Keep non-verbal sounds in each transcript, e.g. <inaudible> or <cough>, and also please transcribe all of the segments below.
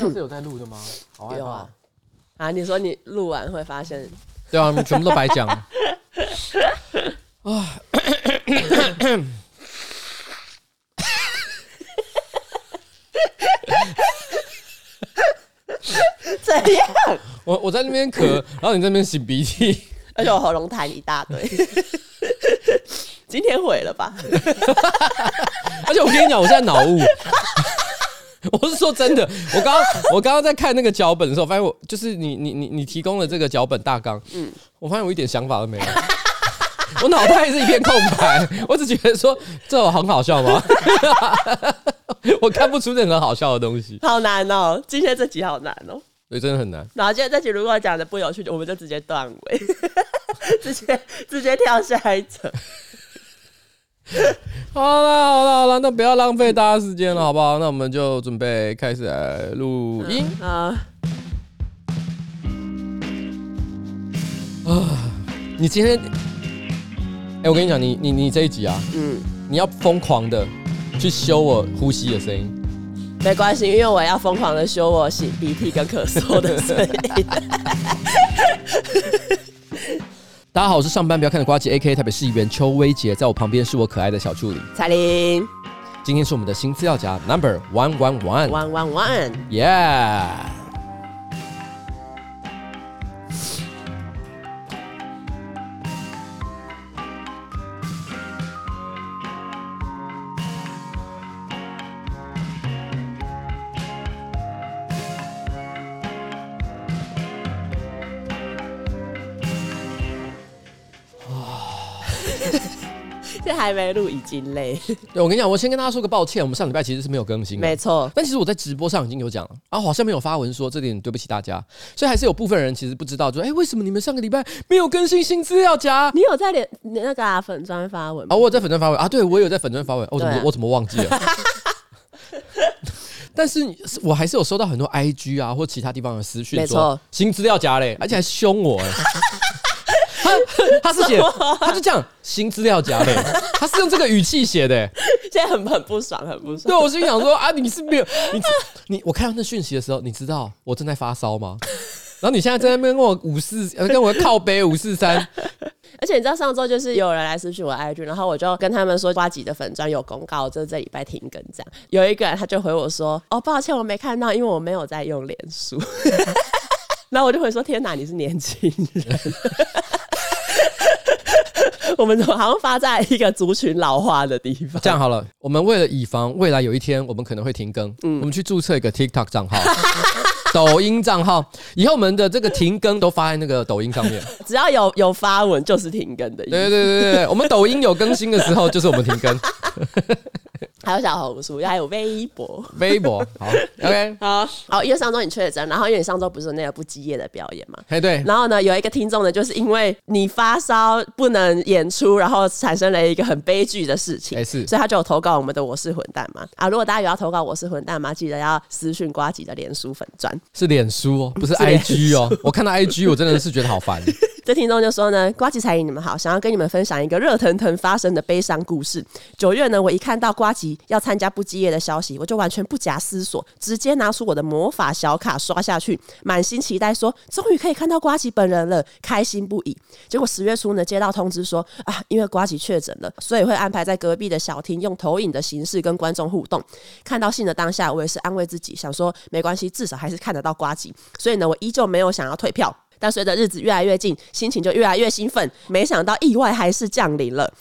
这是有在录的吗？有啊。啊，你说你录完会发现？对啊，全部都白讲。啊。<laughs> 怎样？我我在那边咳，然后你在那边擤鼻涕，而且我喉咙痰一大堆。<laughs> 今天毁了吧？<laughs> 而且我跟你讲，我现在脑雾。<laughs> 我是说真的，我刚刚我刚刚在看那个脚本的时候，发现我就是你你你你提供了这个脚本大纲，嗯，我发现我一点想法都没有，<laughs> 我脑袋是一片空白，我只觉得说这很好笑吗？<laughs> 我看不出任何好笑的东西，好难哦，今天这集好难哦，对，真的很难。然后今天这集如果讲的不有趣，我们就直接断尾，直接直接跳下一层。<laughs> 好了好了好了，那不要浪费大家时间了，好不好？那我们就准备开始来录音啊！啊，你今天，哎、欸，我跟你讲，你你你这一集啊，嗯，你要疯狂的去修我呼吸的声音，没关系，因为我要疯狂的修我擤鼻涕跟咳嗽的声音。<laughs> 大家好，我是上班不要看的瓜吉 A.K.A 台北市议员邱威杰，在我旁边是我可爱的小助理彩玲。今天是我们的新资料夹 Number One One One One One One，Yeah。还没录已经累。<laughs> 对，我跟你讲，我先跟大家说个抱歉，我们上礼拜其实是没有更新的，没错。但其实我在直播上已经有讲了，啊好像没有发文说这点，对不起大家。所以还是有部分人其实不知道，就哎、欸，为什么你们上个礼拜没有更新新资料夹？你有在连那个、啊、粉专发文吗？啊，我有在粉专发文啊，对，我有在粉专发文。我怎么、啊、我怎么忘记了？<laughs> 但是我还是有收到很多 IG 啊或其他地方的私讯，说新资料夹嘞，而且还凶我。他 <laughs> 他是写，他就这样新资料夹的，他是用这个语气写的，<laughs> 现在很很不爽，很不爽。对，我心想说啊，你是没有你你，我看到那讯息的时候，你知道我正在发烧吗？然后你现在在那边跟我五四，跟我靠背五四三。<laughs> 而且你知道上周就是有人来私讯我 IG，然后我就跟他们说瓜吉的粉砖有公告，就这礼拜停更这样。有一个人他就回我说，哦，抱歉，我没看到，因为我没有在用脸书。然后我就会说，天哪，你是年轻人。我们好像发在一个族群老化的地方。这样好了，我们为了以防未来有一天我们可能会停更，嗯，我们去注册一个 TikTok 账号、<laughs> 抖音账号，以后我们的这个停更都发在那个抖音上面。<laughs> 只要有有发文就是停更的意思。对对对对，我们抖音有更新的时候就是我们停更。<laughs> 还有小红书，还有微博。微博好，<laughs> OK，好好。因为上周你确诊，然后因为你上周不是那个不积业的表演嘛？哎对。然后呢，有一个听众呢，就是因为你发烧不能演出，然后产生了一个很悲剧的事情。是。所以他就有投稿我们的我是混蛋嘛？啊，如果大家有要投稿我是混蛋嘛，记得要私讯瓜吉的脸书粉砖。是脸书哦，不是 <laughs> IG 哦。我看到 IG，我真的是觉得好烦。<laughs> 这听众就说呢，瓜吉彩玲你们好，想要跟你们分享一个热腾腾发生的悲伤故事。九月呢，我一看到瓜吉要参加不羁夜的消息，我就完全不假思索，直接拿出我的魔法小卡刷下去，满心期待说，终于可以看到瓜吉本人了，开心不已。结果十月初呢，接到通知说啊，因为瓜吉确诊了，所以会安排在隔壁的小厅用投影的形式跟观众互动。看到信的当下，我也是安慰自己，想说没关系，至少还是看得到瓜吉。所以呢，我依旧没有想要退票。但随着日子越来越近，心情就越来越兴奋。没想到意外还是降临了。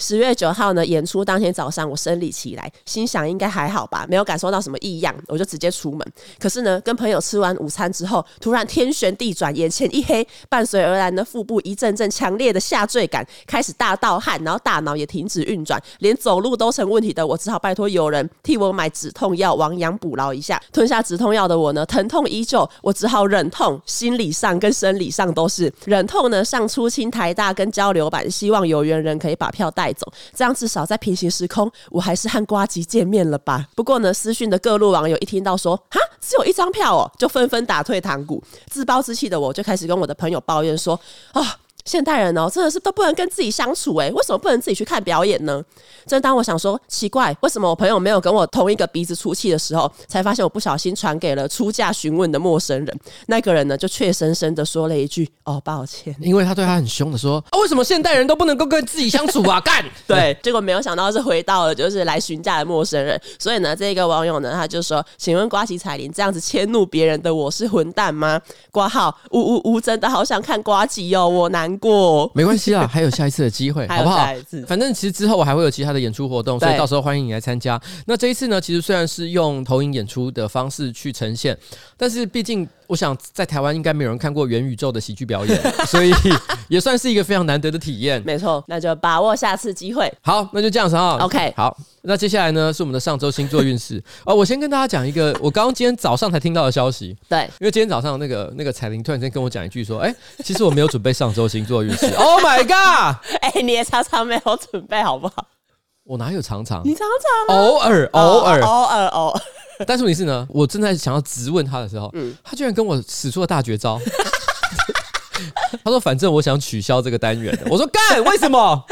十月九号呢，演出当天早上，我生理起来，心想应该还好吧，没有感受到什么异样，我就直接出门。可是呢，跟朋友吃完午餐之后，突然天旋地转，眼前一黑，伴随而来的腹部一阵阵强烈的下坠感，开始大盗汗，然后大脑也停止运转，连走路都成问题的我，只好拜托有人替我买止痛药，亡羊补牢一下。吞下止痛药的我呢，疼痛依旧，我只好忍痛，心理上跟生理上都是忍痛呢，上初清台大跟交流版，希望有缘人可以把票带走，这样至少在平行时空，我还是和瓜吉见面了吧？不过呢，私讯的各路网友一听到说哈，只有一张票哦，就纷纷打退堂鼓。自暴自弃的我就开始跟我的朋友抱怨说啊。现代人哦，真的是都不能跟自己相处哎，为什么不能自己去看表演呢？正当我想说奇怪，为什么我朋友没有跟我同一个鼻子出气的时候，才发现我不小心传给了出价询问的陌生人。那个人呢，就怯生生的说了一句：“哦，抱歉。<laughs> ”因为他对他很凶的说：“啊，为什么现代人都不能够跟自己相处啊？”干 <laughs> 对，结果没有想到是回到了就是来询价的陌生人。所以呢，这个网友呢，他就说：“请问瓜吉彩铃这样子迁怒别人的我是混蛋吗？”挂号呜呜呜，真的好想看瓜吉哦，我难过。没关系啦，还有下一次的机会，<laughs> 好不好？反正其实之后我还会有其他的演出活动，所以到时候欢迎你来参加。那这一次呢，其实虽然是用投影演出的方式去呈现，但是毕竟。我想在台湾应该没有人看过元宇宙的喜剧表演，<laughs> 所以也算是一个非常难得的体验。没错，那就把握下次机会。好，那就这样子啊。OK，好，那接下来呢是我们的上周星座运势。<laughs> 哦，我先跟大家讲一个我刚刚今天早上才听到的消息。对，因为今天早上那个那个彩铃突然间跟我讲一句说：“哎、欸，其实我没有准备上周星座运势。<laughs> ”Oh my god！<laughs> 哎、欸，你也常常没有准备好不好？我哪有常常？你常常、啊、偶尔偶尔偶尔偶尔。<laughs> 但是问题是呢，我正在想要质问他的时候，嗯，他居然跟我使出了大绝招。他说：“反正我想取消这个单元。”我说：“干，为什么？”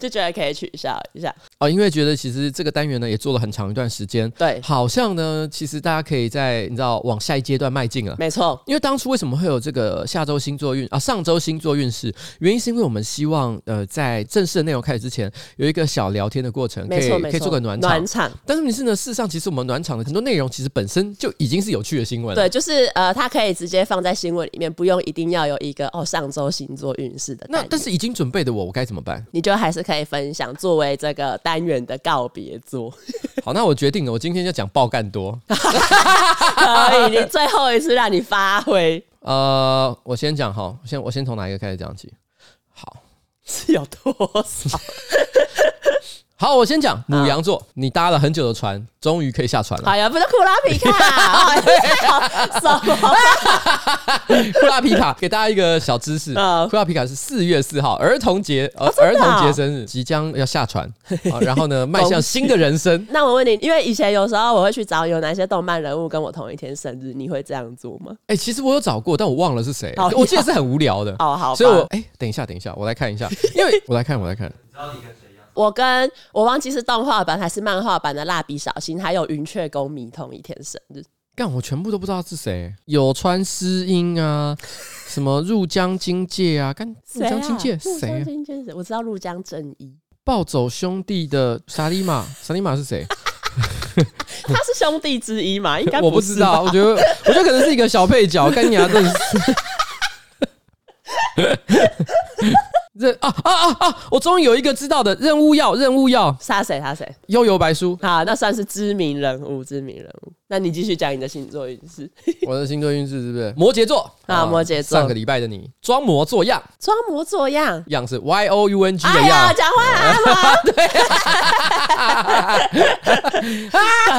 就觉得可以取消一下哦，因为觉得其实这个单元呢也做了很长一段时间，对，好像呢其实大家可以在你知道往下一阶段迈进了，没错。因为当初为什么会有这个下周星座运啊，上周星座运势？原因是因为我们希望呃在正式的内容开始之前有一个小聊天的过程，可以可以做个暖场。暖场。但是你是呢，事实上其实我们暖场的很多内容其实本身就已经是有趣的新闻，对，就是呃它可以直接放在新闻里面，不用一定要有一个哦上周星座运势的。那但是已经准备的我，我该怎么办？你就还是可以分享。作为这个单元的告别作，<laughs> 好，那我决定了，我今天就讲爆干多，可以，你最后一次让你发挥。呃，我先讲哈，先我先从哪一个开始讲起？好，<laughs> 是有多少？好，我先讲母羊座，你搭了很久的船，终于可以下船了。哎呀，不是库拉皮卡，<laughs> 什么？库拉皮卡给大家一个小知识，库拉皮卡是四月四号儿童节，儿童节生日，即将要下船，然后呢，<laughs> 迈向新的人生。<laughs> 那我问你，因为以前有时候我会去找有哪些动漫人物跟我同一天生日，你会这样做吗？哎，其实我有找过，但我忘了是谁。我记得是很无聊的。哦，好，所以我哎，等一下，等一下，我来看一下，因为我来看，我来看。你知道你跟谁？我跟我忘记是动画版还是漫画版的蜡笔小新，还有云雀宫迷同一天生日。干，我全部都不知道是谁。有川诗音啊，<laughs> 什么入江金介啊，干入江金介谁？入江金介谁？我知道入江正一。暴走兄弟的沙利玛，<laughs> 沙利玛是谁？<laughs> 他是兄弟之一嘛？应该我不知道。我觉得，我觉得可能是一个小配角。干你啊，真是。这啊啊啊啊！我终于有一个知道的任务要任务要杀谁杀谁？悠游白书好，那算是知名人物，知名人物。那你继续讲你的星座运势。<laughs> 我的星座运势是不是摩羯座啊？摩羯座。上个礼拜的你装模作样，装模作样，样是 Y O U N G 的样。讲话啊！对。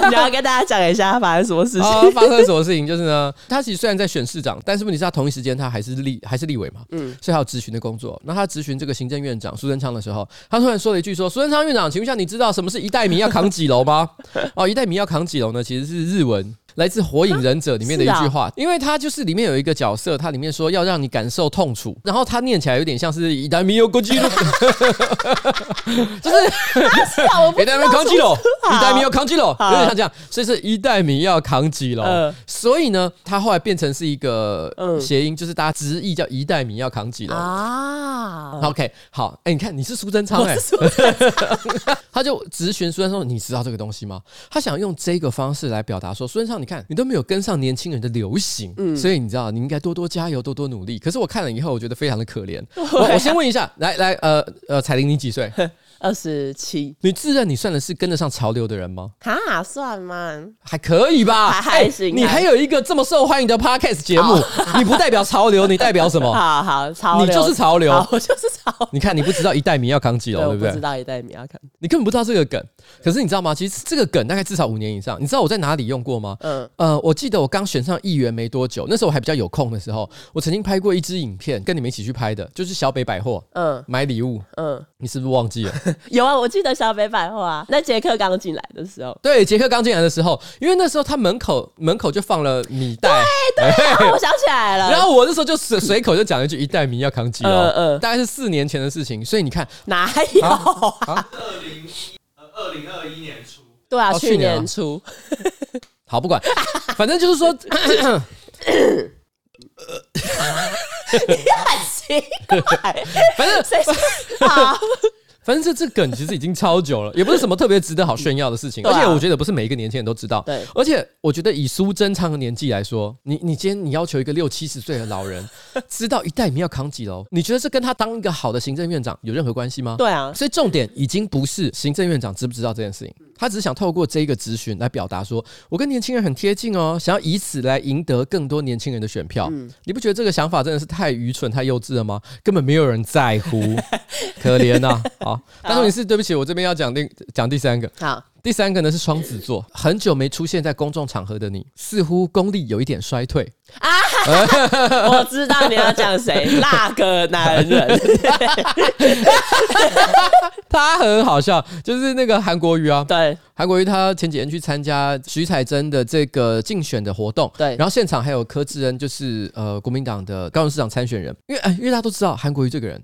<laughs> 你要跟大家讲一下发生什么事情？发生什么事情？就是呢，他其实虽然在选市长，但是问题是他同一时间他还是立还是立委嘛。嗯。所以他有咨询的工作。那他咨询这个行政院长苏贞昌的时候，他突然说了一句：“说苏贞昌院长，请问一下，你知道什么是一代米要扛几楼吗？” <laughs> 哦，一代米要扛几楼呢？其实是日。日文来自《火影忍者》里面的一句话，因为它就是里面有一个角色，它里面说要让你感受痛楚，然后它念起来有点像是“一代米有攻击了”，<laughs> 就是“一代米扛几楼”，“一代米要扛几楼”，有点像这样，所以是一代米要扛几楼。所以呢，它后来变成是一个谐音，就是大家直译叫“一代米要扛几楼”啊。OK，好，哎，你看你是苏贞昌哎，<laughs> 他就直询苏贞昌，你知道这个东西吗？他想用这个方式来表达说，苏贞昌。你看，你都没有跟上年轻人的流行，嗯，所以你知道，你应该多多加油，多多努力。可是我看了以后，我觉得非常的可怜。<laughs> 我我先问一下，来来，呃呃，彩玲，你几岁？<laughs> 二十七。你自认你算的是跟得上潮流的人吗？哈，算吗？还可以吧，还还行。你还有一个这么受欢迎的 podcast 节目，你不代表潮流，<laughs> 你代表什么？好好，潮流，你就是潮流，我就是潮。你看，你不知道一代米要扛几楼，对不对？不知道一代米要扛，你根本不知道这个梗。可是你知道吗？其实这个梗大概至少五年以上。你知道我在哪里用过吗？嗯呃，我记得我刚选上议员没多久，那时候我还比较有空的时候，我曾经拍过一支影片，跟你们一起去拍的，就是小北百货，嗯，买礼物，嗯，你是不是忘记了？<laughs> 有啊，我记得小北百货啊，那杰克刚进来的时候，对，杰克刚进来的时候，因为那时候他门口门口就放了米袋，对对、啊，<laughs> 我想起来了。然后我那时候就随随口就讲了一句“一袋米要扛几楼”，嗯嗯，大概是四年前的事情，所以你看哪有？二零呃二零二一年初，对啊，去年初。好，不管，反正就是说。<laughs> 你很奇怪，反正好，反正这这梗其实已经超久了，<laughs> 也不是什么特别值得好炫耀的事情，而且我觉得不是每一个年轻人都知道。对，而且我觉得以苏贞昌的年纪来说，你你今天你要求一个六七十岁的老人 <laughs> 知道一代米要扛几楼，你觉得这跟他当一个好的行政院长有任何关系吗？对啊，所以重点已经不是行政院长知不知道这件事情。他只是想透过这个咨询来表达说，我跟年轻人很贴近哦，想要以此来赢得更多年轻人的选票。嗯，你不觉得这个想法真的是太愚蠢、太幼稚了吗？根本没有人在乎，<laughs> 可怜呐、啊！好，但是你是对不起，我这边要讲第讲第三个。好。第三个呢是双子座，很久没出现在公众场合的你，似乎功力有一点衰退啊！<laughs> 我知道你要讲谁，那个男人，<laughs> 他很好笑，就是那个韩国瑜啊，对。韩国瑜他前几天去参加徐彩珍的这个竞选的活动，对，然后现场还有柯志恩，就是呃国民党的高雄市长参选人，因为因为大家都知道韩国瑜这个人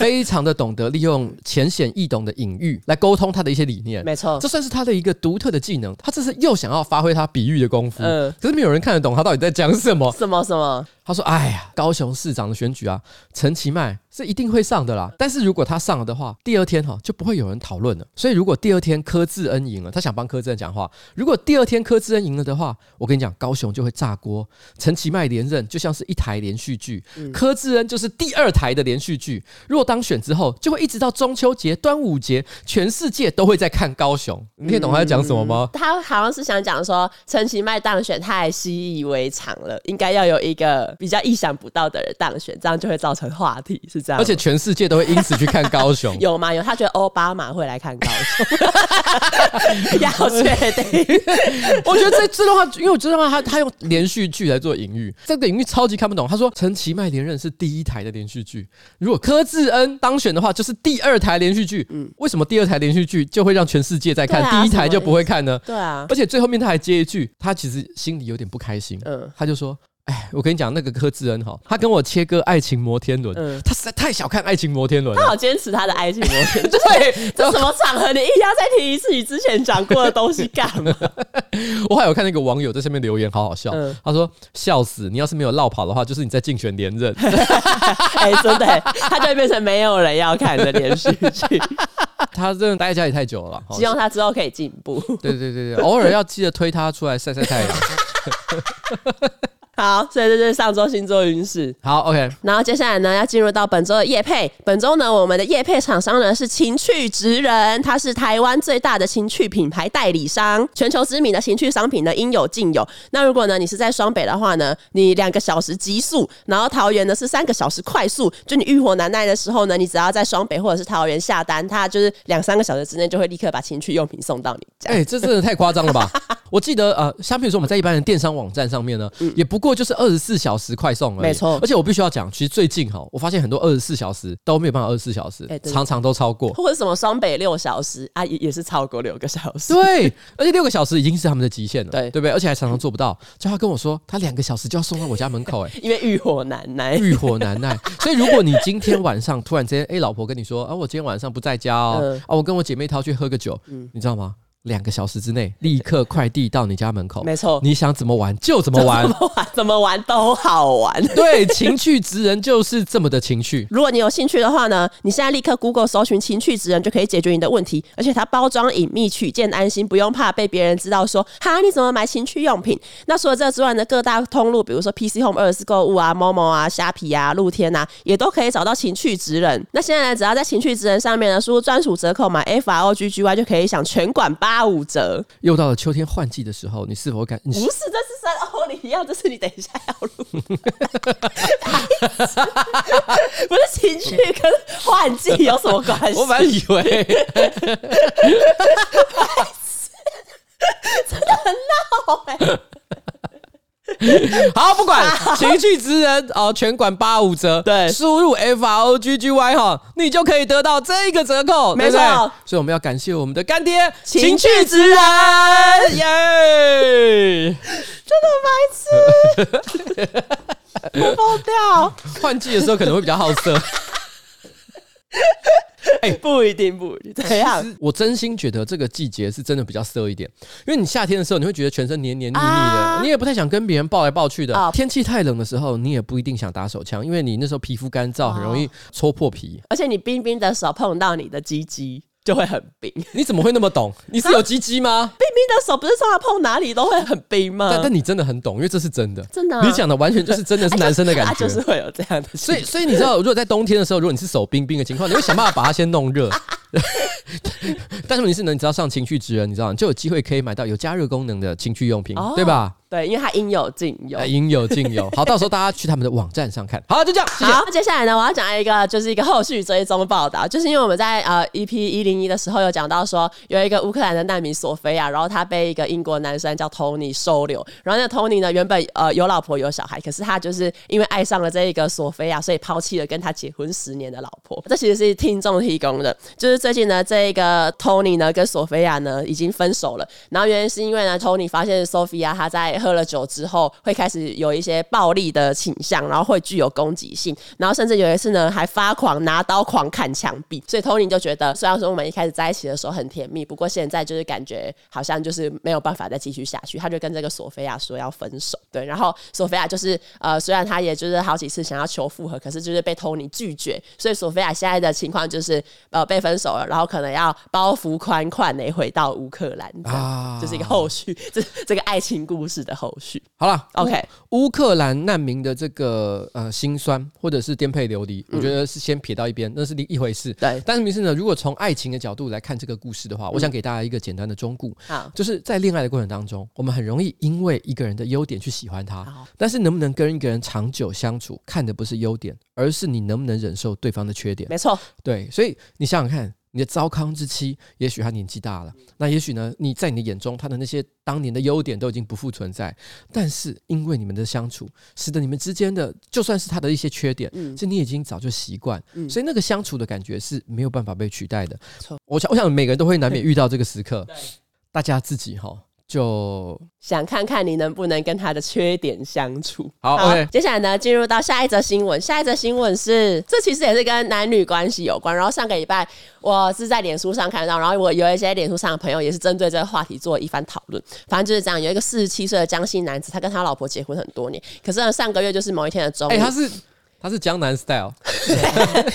非常的懂得利用浅显易懂的隐喻来沟通他的一些理念，没错，这算是他的一个独特的技能。他这是又想要发挥他比喻的功夫，嗯，可是没有人看得懂他到底在讲什么，什么什么。他说：“哎呀，高雄市长的选举啊，陈其迈是一定会上的啦。但是如果他上了的话，第二天哈就不会有人讨论了。所以如果第二天柯志恩赢了，他想帮柯志恩讲话。如果第二天柯志恩赢了的话，我跟你讲，高雄就会炸锅。陈其迈连任就像是一台连续剧，柯志恩就是第二台的连续剧。如果当选之后，就会一直到中秋节、端午节，全世界都会在看高雄。你听懂他在讲什么吗？他好像是想讲说，陈其迈当选太习以为常了，应该要有一个。”比较意想不到的人当选，这样就会造成话题，是这样。而且全世界都会因此去看高雄，<laughs> 有吗？有，他觉得奥巴马会来看高雄，<laughs> 要确定。<laughs> 我觉得这这段话，因为我这段话他他用连续剧来做隐喻，这个隐喻超级看不懂。他说陈其迈连任是第一台的连续剧，如果柯志恩当选的话，就是第二台连续剧。嗯，为什么第二台连续剧就会让全世界在看，啊、第一台就不会看呢？对啊。而且最后面他还接一句，他其实心里有点不开心。嗯，他就说。哎，我跟你讲，那个柯志恩哈，他跟我切割爱情摩天轮，嗯，他实在太小看爱情摩天轮了。他好坚持他的爱情摩天轮，<laughs> 对，这什么场合你硬要再提一次你之前讲过的东西干嘛？<laughs> 我还有看那个网友在下面留言，好好笑。嗯、他说：“笑死，你要是没有落跑的话，就是你在竞选连任。<laughs> ”哎，真的，他就会变成没有人要看的连续剧。他真的待在家里太久了，希望他之后可以进步。对对对对，偶尔要记得推他出来晒晒太阳。好，所以这就是上周星座运势。好，OK。然后接下来呢，要进入到本周的夜配。本周呢，我们的夜配厂商呢是情趣职人，他是台湾最大的情趣品牌代理商，全球知名的情趣商品呢应有尽有。那如果呢你是在双北的话呢，你两个小时极速，然后桃园呢是三个小时快速。就你欲火难耐的时候呢，你只要在双北或者是桃园下单，它就是两三个小时之内就会立刻把情趣用品送到你家。哎、欸，这真的太夸张了吧？<laughs> 我记得呃，像比如说我们在一般的电商网站上面呢，嗯、也不过就是二十四小时快送而已。没错，而且我必须要讲，其实最近哈，我发现很多二十四小时都没有办法二十四小时，欸、常常都超过，或者什么双北六小时啊，也也是超过六个小时。对，而且六个小时已经是他们的极限了，对对不对？而且还常常做不到。就他跟我说，他两个小时就要送到我家门口，哎，<laughs> 因为欲火难耐，欲火难耐。<laughs> 所以如果你今天晚上突然之间，哎，老婆跟你说，啊，我今天晚上不在家哦，嗯、啊，我跟我姐妹淘去喝个酒，嗯，你知道吗？两个小时之内，立刻快递到你家门口。<laughs> 没错，你想怎么玩就怎么玩，<laughs> 怎么玩怎么玩都好玩。<laughs> 对，情趣职人就是这么的情趣。如果你有兴趣的话呢，你现在立刻 Google 搜寻情趣职人就可以解决你的问题。而且它包装隐秘，取件安心，不用怕被别人知道说哈你怎么买情趣用品。那除了这之外呢，各大通路，比如说 PC Home 二十四购物啊、Momo 啊、虾皮啊、露天啊，也都可以找到情趣职人。那现在呢，只要在情趣职人上面呢，输入专属折扣码 F R O G G Y 就可以享全馆八五折。又到了秋天换季的时候，你是否感？不是，这是三欧里要，这是你等一下要录。不是情绪跟换季有什么关系？<laughs> 我本来以为，<laughs> 真的很闹哎、欸。<laughs> 好，不管情趣之人哦，全馆八五折。<laughs> 对，输入 F R O G G Y 哈，你就可以得到这个折扣，没错。所以我们要感谢我们的干爹情趣之人，耶！真的白痴，<laughs> 我爆掉。换季的时候可能会比较好色。哎、欸，<laughs> 不一定，不一定。怎样？我真心觉得这个季节是真的比较涩一点，因为你夏天的时候你会觉得全身黏黏腻腻的，啊、你也不太想跟别人抱来抱去的。啊、天气太冷的时候，你也不一定想打手枪，因为你那时候皮肤干燥，很容易戳破皮。而且你冰冰的手碰到你的鸡鸡。就会很冰，你怎么会那么懂？<laughs> 你是有鸡鸡吗？冰冰的手不是说他碰哪里都会很冰吗？但但你真的很懂，因为这是真的，真的、啊。你讲的完全就是真的是男生的感觉，他 <laughs> 就是会有这样的。所以所以你知道，如果在冬天的时候，如果你是手冰冰的情况，你会想办法把它先弄热。<laughs> <laughs> 但是你是能，你只要上情趣职人，你知道，你就有机会可以买到有加热功能的情趣用品，哦、对吧？对，因为它应有尽有，应有尽有。好，到时候大家去他们的网站上看。好，就这样。好，接下来呢，我要讲一个，就是一个后续追踪报道，就是因为我们在呃 EP 一零一的时候有讲到说，有一个乌克兰的难民索菲亚，然后他被一个英国男生叫 Tony 收留，然后那个 Tony 呢原本呃有老婆有小孩，可是他就是因为爱上了这一个索菲亚，所以抛弃了跟他结婚十年的老婆。这其实是听众提供的，就是最近呢这个 Tony 呢跟索菲亚呢已经分手了，然后原因是因为呢 Tony 发现 Sophia 他在喝了酒之后。会开始有一些暴力的倾向，然后会具有攻击性，然后甚至有一次呢，还发狂拿刀狂砍墙壁。所以 Tony 就觉得，虽然说我们一开始在一起的时候很甜蜜，不过现在就是感觉好像就是没有办法再继续下去。他就跟这个索菲亚说要分手。对，然后索菲亚就是呃，虽然他也就是好几次想要求复合，可是就是被 Tony 拒绝。所以索菲亚现在的情况就是呃被分手了，然后可能要包袱款款的回到乌克兰，啊，就是一个后续，<laughs> 这这个爱情故事的后续。好了，OK，乌克兰难民的这个呃心酸或者是颠沛流离，嗯、我觉得是先撇到一边，那是另一回事。对，但是明是呢，如果从爱情的角度来看这个故事的话，嗯、我想给大家一个简单的忠告，好，就是在恋爱的过程当中，我们很容易因为一个人的优点去喜欢他，但是能不能跟一个人长久相处，看的不是优点，而是你能不能忍受对方的缺点。没错，对，所以你想想看。你的糟糠之妻，也许他年纪大了，那也许呢，你在你的眼中，他的那些当年的优点都已经不复存在。但是因为你们的相处，使得你们之间的，就算是他的一些缺点，嗯，是你已经早就习惯，嗯，所以那个相处的感觉是没有办法被取代的。错，我想，我想每个人都会难免遇到这个时刻，大家自己哈。就想看看你能不能跟他的缺点相处。好。接下来呢，进入到下一则新闻。下一则新闻是，这其实也是跟男女关系有关。然后上个礼拜我是在脸书上看到，然后我有一些脸书上的朋友也是针对这个话题做一番讨论。反正就是这样，有一个四十七岁的江西男子，他跟他老婆结婚很多年，可是呢，上个月就是某一天的中午，哎、欸，他是。他是江南 style，<laughs>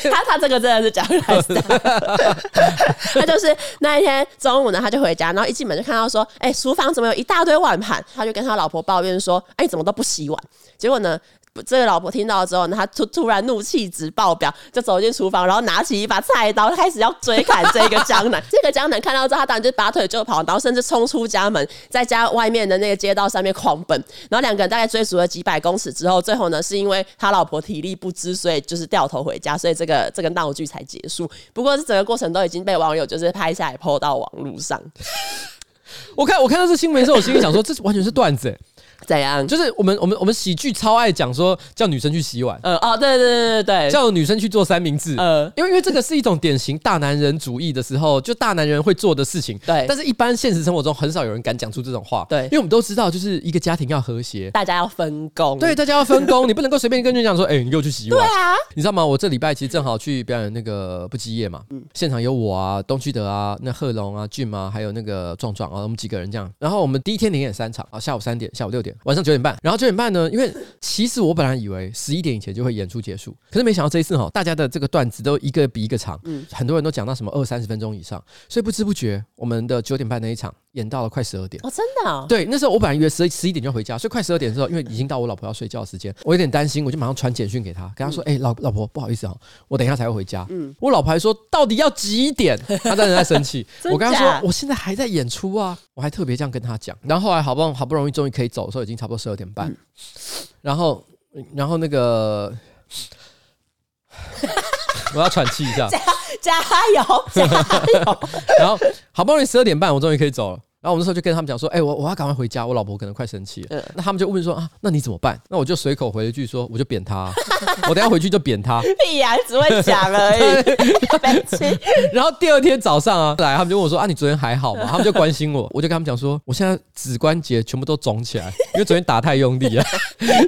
他他这个真的是江南 <laughs> style，<laughs> 他就是那一天中午呢，他就回家，然后一进门就看到说，哎、欸，厨房怎么有一大堆碗盘？他就跟他老婆抱怨说，哎、欸，怎么都不洗碗？结果呢？这个老婆听到之后呢，他突突然怒气值爆表，就走进厨房，然后拿起一把菜刀，开始要追砍这个江南。<laughs> 这个江南看到之后，他当然就拔腿就跑，然后甚至冲出家门，在家外面的那个街道上面狂奔。然后两个人大概追逐了几百公尺之后，最后呢，是因为他老婆体力不支，所以就是掉头回家，所以这个这个闹剧才结束。<laughs> 不过这整个过程都已经被网友就是拍下来 po 到网络上。<laughs> 我看我看到这新闻的时候，我心里想说，这完全是段子欸。怎样？就是我们我们我们喜剧超爱讲说叫女生去洗碗，呃哦对对对对对，叫女生去做三明治，呃，因为因为这个是一种典型大男人主义的时候，就大男人会做的事情，对。但是一般现实生活中很少有人敢讲出这种话，对，因为我们都知道，就是一个家庭要和谐，大家要分工，对，大家要分工，<laughs> 你不能够随便跟人讲说，哎、欸，你给我去洗碗，对啊，你知道吗？我这礼拜其实正好去表演那个不羁夜嘛，嗯，现场有我啊，东区德啊，那贺龙啊，俊啊，还有那个壮壮啊，我们几个人这样，然后我们第一天连演三场啊，下午三点，下午六点，晚上九点半。然后九点半呢，因为其实我本来以为十一点以前就会演出结束，可是没想到这一次哈，大家的这个段子都一个比一个长，嗯，很多人都讲到什么二三十分钟以上，所以不知不觉我们的九点半那一场演到了快十二点哦，真的哦？对，那时候我本来以为十十一点就要回家，所以快十二点的时候，因为已经到我老婆要睡觉的时间，我有点担心，我就马上传简讯给她，跟她说：“哎、嗯欸，老老婆，不好意思啊，我等一下才会回家。”嗯，我老婆还说：“到底要几点？”她当时在生气。<laughs> 我跟她说：“我现在还在演出啊。”我还特别这样跟她讲。然后后来好不容易好不容易终于可以走的时候，已经差不多十二点半。嗯然后，然后那个，我要喘气一下，<laughs> 加加油，加油。<laughs> 然后 <laughs> 好不容易十二点半，我终于可以走了。然后我们那时候就跟他们讲说，哎、欸，我我要赶快回家，我老婆可能快生气了。嗯、那他们就问说啊，那你怎么办？那我就随口回了一句说，我就扁他、啊，<laughs> 我等下回去就扁他。屁呀，只会讲而已。<laughs> 然后第二天早上啊，来他们就问我说啊，你昨天还好吗？他们就关心我，我就跟他们讲说，我现在指关节全部都肿起来，因为昨天打太用力了。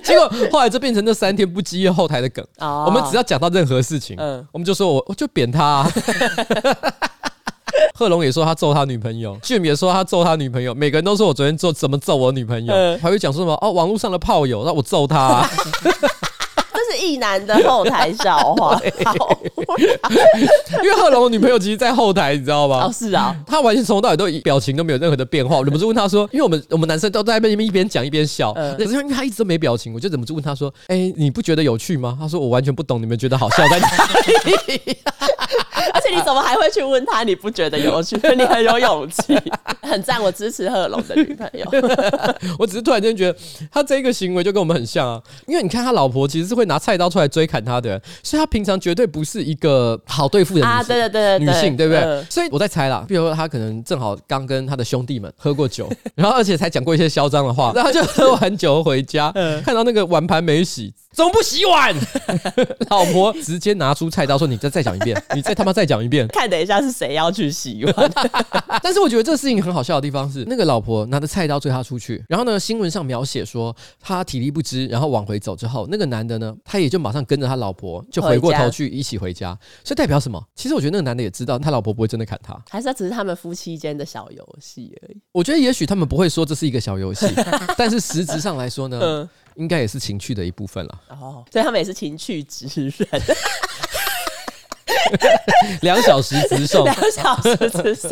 结果后来就变成那三天不积业后台的梗。哦、我们只要讲到任何事情，嗯，我们就说我我就扁他、啊。<laughs> 贺龙也说他揍他女朋友，Jim 也说他揍他女朋友，每个人都说我昨天做怎么揍我女朋友，嗯、还会讲说什么哦，网络上的炮友那我揍他、啊。<laughs> 这是异男的后台笑话，<laughs> 因为贺龙的女朋友其实，在后台，你知道吗？哦，是啊，他完全从头到尾都表情都没有任何的变化。我忍不住问他说：“因为我们我们男生都在那边一边讲一边笑，可是、嗯、因为他一直都没表情，我就忍不住问他说：‘哎、欸，你不觉得有趣吗？’他说：‘我完全不懂你们觉得好笑在哪里。’你怎么还会去问他？你不觉得有趣？<laughs> 你很有勇气，<laughs> 很赞，我支持贺龙的女朋友。<laughs> 我只是突然间觉得他这个行为就跟我们很像啊，因为你看他老婆其实是会拿菜刀出来追砍他的，所以他平常绝对不是一个好对付的，啊、对对对对女性，对不对？嗯、所以我在猜啦，比如说他可能正好刚跟他的兄弟们喝过酒，然后而且才讲过一些嚣张的话，然后就喝完酒回家，嗯、看到那个碗盘没洗。怎么不洗碗？老婆直接拿出菜刀说：“你再再讲一遍，你再他妈再讲一遍，看等一下是谁要去洗碗。<laughs> ”但是我觉得这个事情很好笑的地方是，那个老婆拿着菜刀追他出去，然后呢，新闻上描写说他体力不支，然后往回走之后，那个男的呢，他也就马上跟着他老婆就回过头去一起回家。所以代表什么？其实我觉得那个男的也知道他老婆不会真的砍他，还是他只是他们夫妻间的小游戏而已。我觉得也许他们不会说这是一个小游戏，<laughs> 但是实质上来说呢。嗯应该也是情趣的一部分了。哦，所以他们也是情趣之人。<laughs> 两小时直送，两小时直送。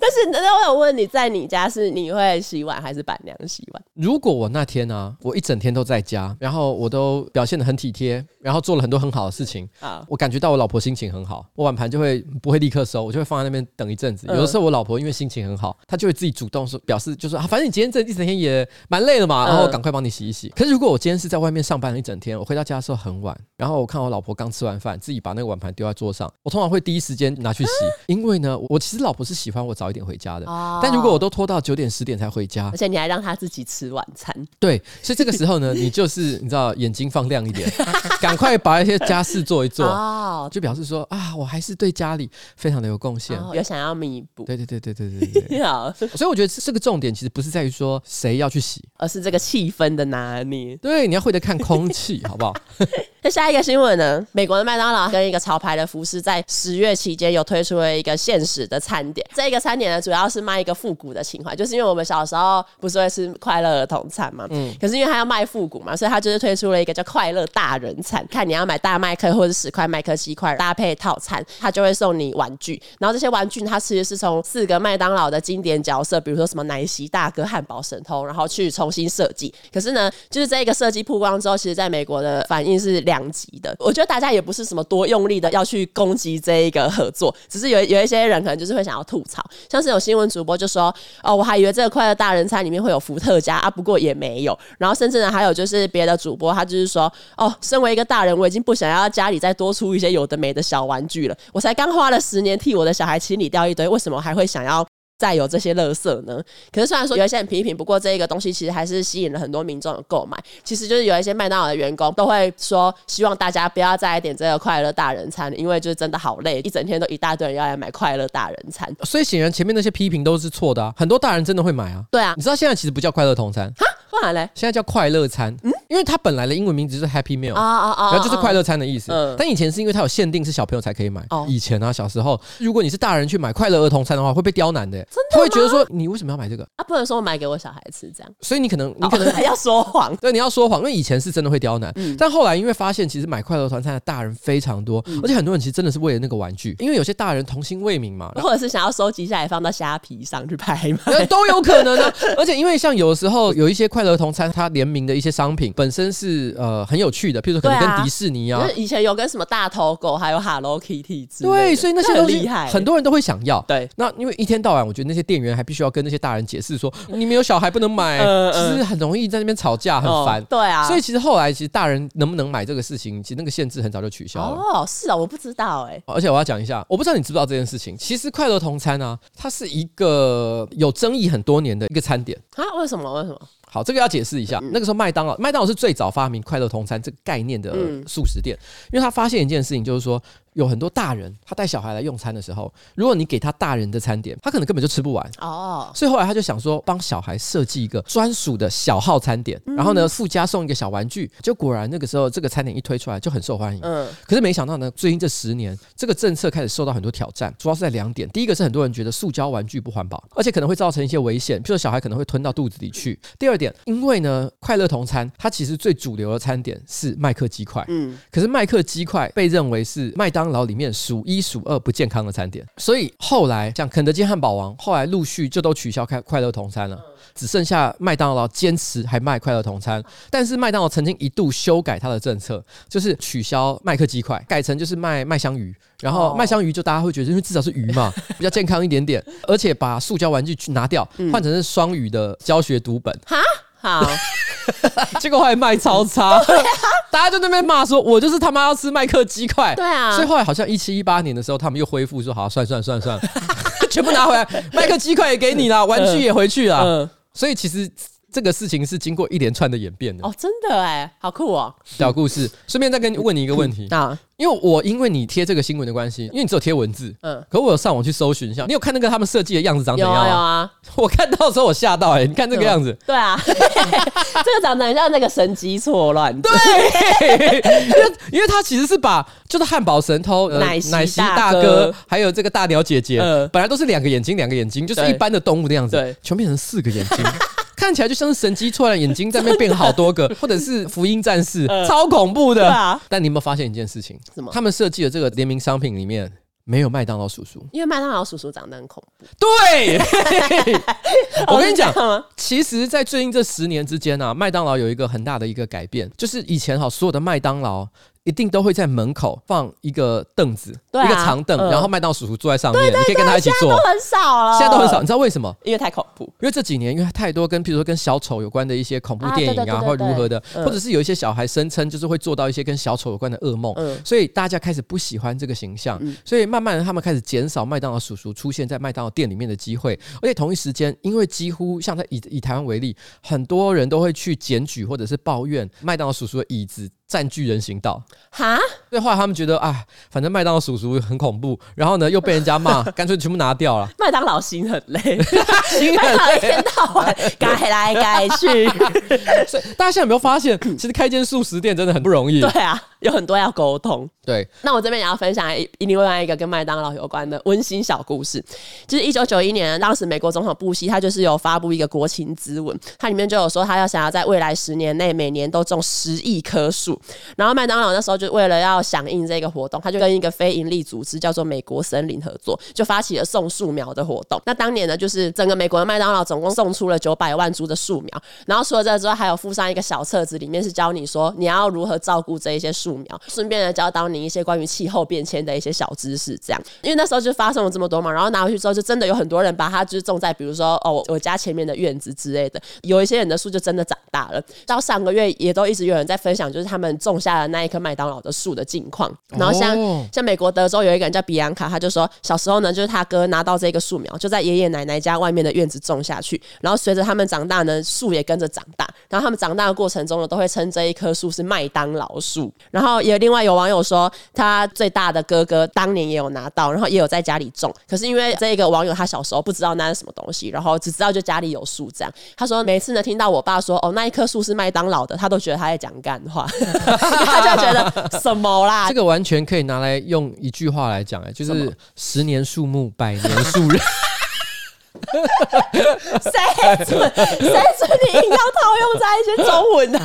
但是，那我有问你在你家是你会洗碗还是板娘洗碗？如果我那天呢、啊，我一整天都在家，然后我都表现的很体贴，然后做了很多很好的事情啊，我感觉到我老婆心情很好，我碗盘就会不会立刻收，我就会放在那边等一阵子。有的时候我老婆因为心情很好，她就会自己主动说，表示就说啊，反正你今天这一整天也蛮累的嘛，然后赶快帮你洗一洗。可是如果我今天是在外面上班了一整天，我回到家的时候很晚，然后我看我老婆刚吃完饭，自己把那个碗盘丢在桌上，我通常会第一时间拿去洗，<laughs> 因为呢，我其实老婆是喜欢我早一点回家的。但如果我都拖到九点十点才回家，而且你还让他自己吃晚餐，对，所以这个时候呢，你就是你知道眼睛放亮一点，<laughs> 赶快把一些家事做一做，哦，就表示说啊，我还是对家里非常的有贡献，有想要弥补。对对对对对对对，<laughs> 好。所以我觉得这个重点其实不是在于说谁要去洗，而是这个气氛的拿捏。对，你要会得看空气，好不好？<laughs> 那下一个新闻呢？美国的麦当劳跟一个潮牌的服饰在十月期间有推出了一个限时的餐点，这个餐点呢，主要是卖一个复古的情怀，就是因为我们小时候不是会吃快乐儿童餐嘛，嗯，可是因为他要卖复古嘛，所以他就是推出了一个叫快乐大人餐，看你要买大麦克或者十块麦克七块搭配套餐，他就会送你玩具，然后这些玩具它其实是从四个麦当劳的经典角色，比如说什么奶昔大哥、汉堡神偷，然后去重新设计。可是呢，就是这个设计曝光之后，其实在美国的反应是两极的。我觉得大家也不是什么多用力的要去攻击这一个合作，只是有有一些人可能就是会想要吐槽，像是有新闻主播就说：“哦，我还以为这个快乐大人餐里面会有伏特加啊，不过也没有。”然后甚至呢，还有就是别的主播，他就是说：“哦，身为一个大人，我已经不想要家里再多出一些有的没的小玩具了。我才刚花了十年替我的小孩清理掉一堆，为什么还会想要？”再有这些垃圾呢？可是虽然说有一些人批评，不过这一个东西其实还是吸引了很多民众的购买。其实就是有一些麦当劳的员工都会说，希望大家不要再来点这个快乐大人餐，因为就是真的好累，一整天都一大堆人要来买快乐大人餐。所以显然前面那些批评都是错的啊！很多大人真的会买啊。对啊，你知道现在其实不叫快乐同餐。哈不然嘞，现在叫快乐餐，嗯，因为它本来的英文名字是 Happy Meal 啊啊啊，然后就是快乐餐的意思。嗯，但以前是因为它有限定，是小朋友才可以买。哦，以前啊，小时候，如果你是大人去买快乐儿童餐的话，会被刁难的。真的？他会觉得说，你为什么要买这个？啊，不能说我买给我小孩吃这样。所以你可能，你可能还 <laughs> 要说谎。<laughs> 对，你要说谎，因为以前是真的会刁难。嗯，但后来因为发现，其实买快乐儿童餐的大人非常多，而且很多人其实真的是为了那个玩具，因为有些大人童心未泯嘛，<laughs> 或者是想要收集下来放到虾皮上去拍卖，都有可能呢。而且因为像有的时候有一些快乐儿童餐，它联名的一些商品，本身是呃很有趣的，譬如说可能跟迪士尼啊，啊以前有跟什么大头狗，还有 Hello Kitty 之类的，对，所以那些很厉害，很多人都会想要。对，那因为一天到晚，我觉得那些店员还必须要跟那些大人解释说，你们有小孩不能买，嗯、其实很容易在那边吵架，很烦、哦。对啊，所以其实后来其实大人能不能买这个事情，其实那个限制很早就取消了。哦，是啊，我不知道哎、欸。而且我要讲一下，我不知道你知不知道这件事情，其实快乐同餐啊，它是一个有争议很多年的一个餐点啊？为什么？为什么？好，这个要解释一下。嗯、那个时候，麦当劳，麦当劳是最早发明快乐同餐这个概念的速食店，嗯、因为他发现一件事情，就是说。有很多大人，他带小孩来用餐的时候，如果你给他大人的餐点，他可能根本就吃不完哦。所以后来他就想说，帮小孩设计一个专属的小号餐点，然后呢，附加送一个小玩具。就果然那个时候，这个餐点一推出来就很受欢迎。嗯。可是没想到呢，最近这十年，这个政策开始受到很多挑战，主要是在两点。第一个是很多人觉得塑胶玩具不环保，而且可能会造成一些危险，譬如小孩可能会吞到肚子里去。第二点，因为呢，快乐童餐它其实最主流的餐点是麦克鸡块。嗯。可是麦克鸡块被认为是麦当劳里面数一数二不健康的餐点，所以后来像肯德基、汉堡王，后来陆续就都取消开快乐童餐了，只剩下麦当劳坚持还卖快乐童餐。但是麦当劳曾经一度修改它的政策，就是取消麦克鸡块，改成就是卖麦香鱼。然后麦香鱼就大家会觉得，因为至少是鱼嘛，比较健康一点点，<laughs> 而且把塑胶玩具去拿掉，换成是双语的教学读本。哈，好，<laughs> 结果后来卖超差。<laughs> 大家就在那边骂说：“我就是他妈要吃麦克鸡块。”对啊，所以后来好像一七一八年的时候，他们又恢复说：“好，算算算算，<laughs> 全部拿回来，麦克鸡块也给你了，玩具也回去了。嗯”所以其实这个事情是经过一连串的演变的。哦，真的哎，好酷哦！小故事，顺便再跟你问你一个问题。啊。因为我因为你贴这个新闻的关系，因为你只有贴文字，嗯，可我有上网去搜寻一下，你有看那个他们设计的样子长怎样吗？有啊，我看到的时候我吓到哎、欸，你看这个样子，对啊，<laughs> 这个长得很像那个神机错乱，对，<laughs> 因为因为他其实是把就是汉堡神偷、呃、奶昔大哥还有这个大鸟姐姐，呃、本来都是两个眼睛两个眼睛，就是一般的动物的样子，对，全变成四个眼睛。看起来就像是神机突然，眼睛在那边变好多个，或者是福音战士，呃、超恐怖的。啊、但你有没有发现一件事情？什么？他们设计的这个联名商品里面没有麦当劳叔叔，因为麦当劳叔叔长得很恐怖。对，<laughs> 我跟你讲，其实，在最近这十年之间呢、啊，麦当劳有一个很大的一个改变，就是以前哈所有的麦当劳。一定都会在门口放一个凳子，啊、一个长凳，呃、然后麦当劳叔叔坐在上面，你可以跟他一起坐。现在都很少了，现在都很少，你知道为什么？因为太恐怖。因为这几年，因为太多跟，譬如说跟小丑有关的一些恐怖电影啊，或如何的，或者是有一些小孩声称就是会做到一些跟小丑有关的噩梦，嗯、所以大家开始不喜欢这个形象，嗯、所以慢慢的他们开始减少麦当劳叔叔出现在麦当劳店里面的机会，而且同一时间，因为几乎像在以以台湾为例，很多人都会去检举或者是抱怨麦当劳叔叔的椅子。占据人行道哈，所以后来他们觉得，啊，反正麦当劳叔叔很恐怖，然后呢又被人家骂，<laughs> 干脆全部拿掉了。麦当劳心很累，心很累，一天到晚改来改去。<laughs> 所以大家现在有没有发现，其实开一间素食店真的很不容易。对啊，有很多要沟通。对，那我这边也要分享一另外一个跟麦当劳有关的温馨小故事，就是一九九一年，当时美国总统布希他就是有发布一个国情咨文，它里面就有说他要想要在未来十年内每年都种十亿棵树。然后麦当劳那时候就为了要响应这个活动，他就跟一个非营利组织叫做美国森林合作，就发起了送树苗的活动。那当年呢，就是整个美国的麦当劳总共送出了九百万株的树苗。然后除了这之外，还有附上一个小册子，里面是教你说你要如何照顾这一些树苗，顺便呢教导你一些关于气候变迁的一些小知识。这样，因为那时候就发生了这么多嘛，然后拿回去之后，就真的有很多人把它就是种在比如说哦我家前面的院子之类的，有一些人的树就真的长大了。到上个月也都一直有人在分享，就是他们种下了那一棵麦当劳的树的近况，然后像、oh. 像美国德州有一个人叫比安卡，他就说小时候呢，就是他哥拿到这个树苗，就在爷爷奶奶家外面的院子种下去，然后随着他们长大呢，树也跟着长大，然后他们长大的过程中呢，都会称这一棵树是麦当劳树。然后也另外有网友说，他最大的哥哥当年也有拿到，然后也有在家里种，可是因为这个网友他小时候不知道那是什么东西，然后只知道就家里有树这样。他说每次呢听到我爸说哦那一棵树是麦当劳的，他都觉得他在讲干话。他就觉得什么啦？这个完全可以拿来用一句话来讲，哎，就是十年树木，百年树人。谁准谁准你硬要套用在一些中文的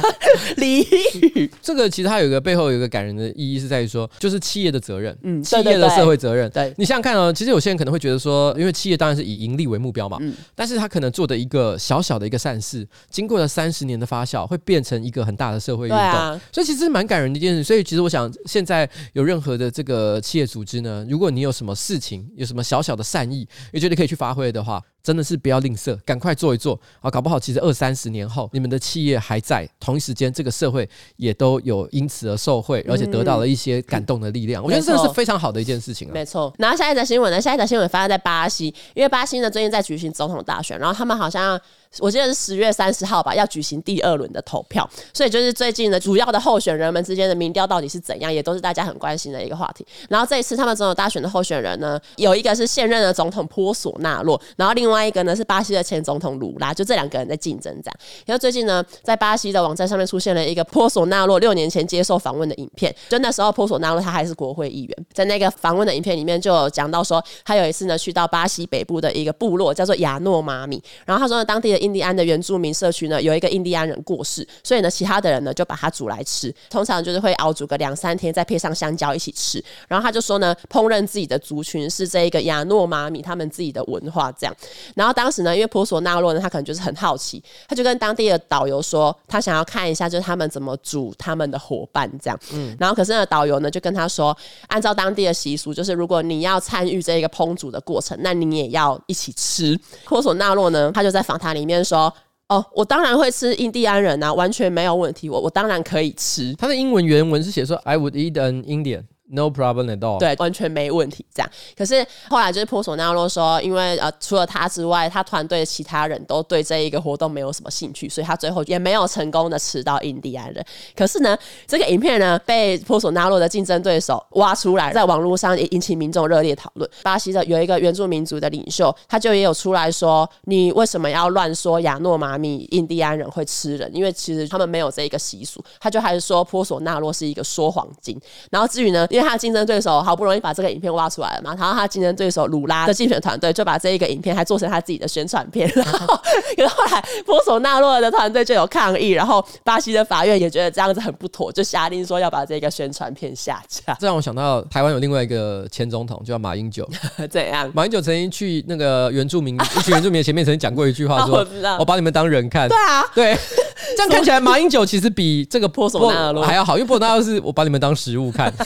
俚语？这个其实它有一个背后有一个感人的意义，是在于说，就是企业的责任，嗯企业的社会责任。对你想想看哦，其实有些人可能会觉得说，因为企业当然是以盈利为目标嘛，嗯但是他可能做的一个小小的一个善事，经过了三十年的发酵，会变成一个很大的社会运动。啊、所以其实蛮感人的一件事。所以其实我想，现在有任何的这个企业组织呢，如果你有什么事情，有什么小小的善意，也觉得可以去发挥的话。真的是不要吝啬，赶快做一做啊！搞不好其实二三十年后，你们的企业还在，同一时间这个社会也都有因此而受惠，而且得到了一些感动的力量。嗯、我觉得这是非常好的一件事情啊。没错。然后下一则新闻呢？下一则新闻发生在巴西，因为巴西呢最近在举行总统大选，然后他们好像我记得是十月三十号吧，要举行第二轮的投票，所以就是最近的主要的候选人们之间的民调到底是怎样，也都是大家很关心的一个话题。然后这一次他们总统大选的候选人呢，有一个是现任的总统波索纳洛，然后另外一个呢是巴西。的前总统卢拉，就这两个人在竞争这样。然后最近呢，在巴西的网站上面出现了一个波索纳洛六年前接受访问的影片。就那时候，波索纳洛他还是国会议员，在那个访问的影片里面就有讲到说，他有一次呢去到巴西北部的一个部落叫做亚诺马米，然后他说呢，当地的印第安的原住民社区呢有一个印第安人过世，所以呢其他的人呢就把它煮来吃，通常就是会熬煮个两三天，再配上香蕉一起吃。然后他就说呢，烹饪自己的族群是这一个亚诺马米他们自己的文化这样。然后当时呢，因为波索纳洛呢，他可能就是很好奇，他就跟当地的导游说，他想要看一下，就是他们怎么煮他们的伙伴这样。嗯，然后可是呢，导游呢就跟他说，按照当地的习俗，就是如果你要参与这一个烹煮的过程，那你也要一起吃。波索纳洛呢，他就在访谈里面说，哦，我当然会吃印第安人啊，完全没有问题，我我当然可以吃。他的英文原文是写说，I would eat an Indian。No problem at all。对，完全没问题。这样，可是后来就是波索纳洛说，因为呃，除了他之外，他团队的其他人都对这一个活动没有什么兴趣，所以他最后也没有成功的吃到印第安人。可是呢，这个影片呢被波索纳洛的竞争对手挖出来，在网络上也引起民众热烈讨论。巴西的有一个原住民族的领袖，他就也有出来说：“你为什么要乱说亚诺马米印第安人会吃人？因为其实他们没有这一个习俗。”他就还是说波索纳洛是一个说谎精。然后至于呢，他竞争对手好不容易把这个影片挖出来了嘛，然后他竞争对手鲁拉的竞选团队就把这一个影片还做成他自己的宣传片，<laughs> 然后，后来波索纳洛的团队就有抗议，然后巴西的法院也觉得这样子很不妥，就下令说要把这个宣传片下架。<laughs> 这让我想到台湾有另外一个前总统，叫马英九。<laughs> 怎样？马英九曾经去那个原住民一群原住民前面曾经讲过一句话，说：“我把你们当人看。”对啊，对。<laughs> 这样看起来，马英九其实比这个波索纳洛还要好，因为波索纳洛是我把你们当食物看。<laughs>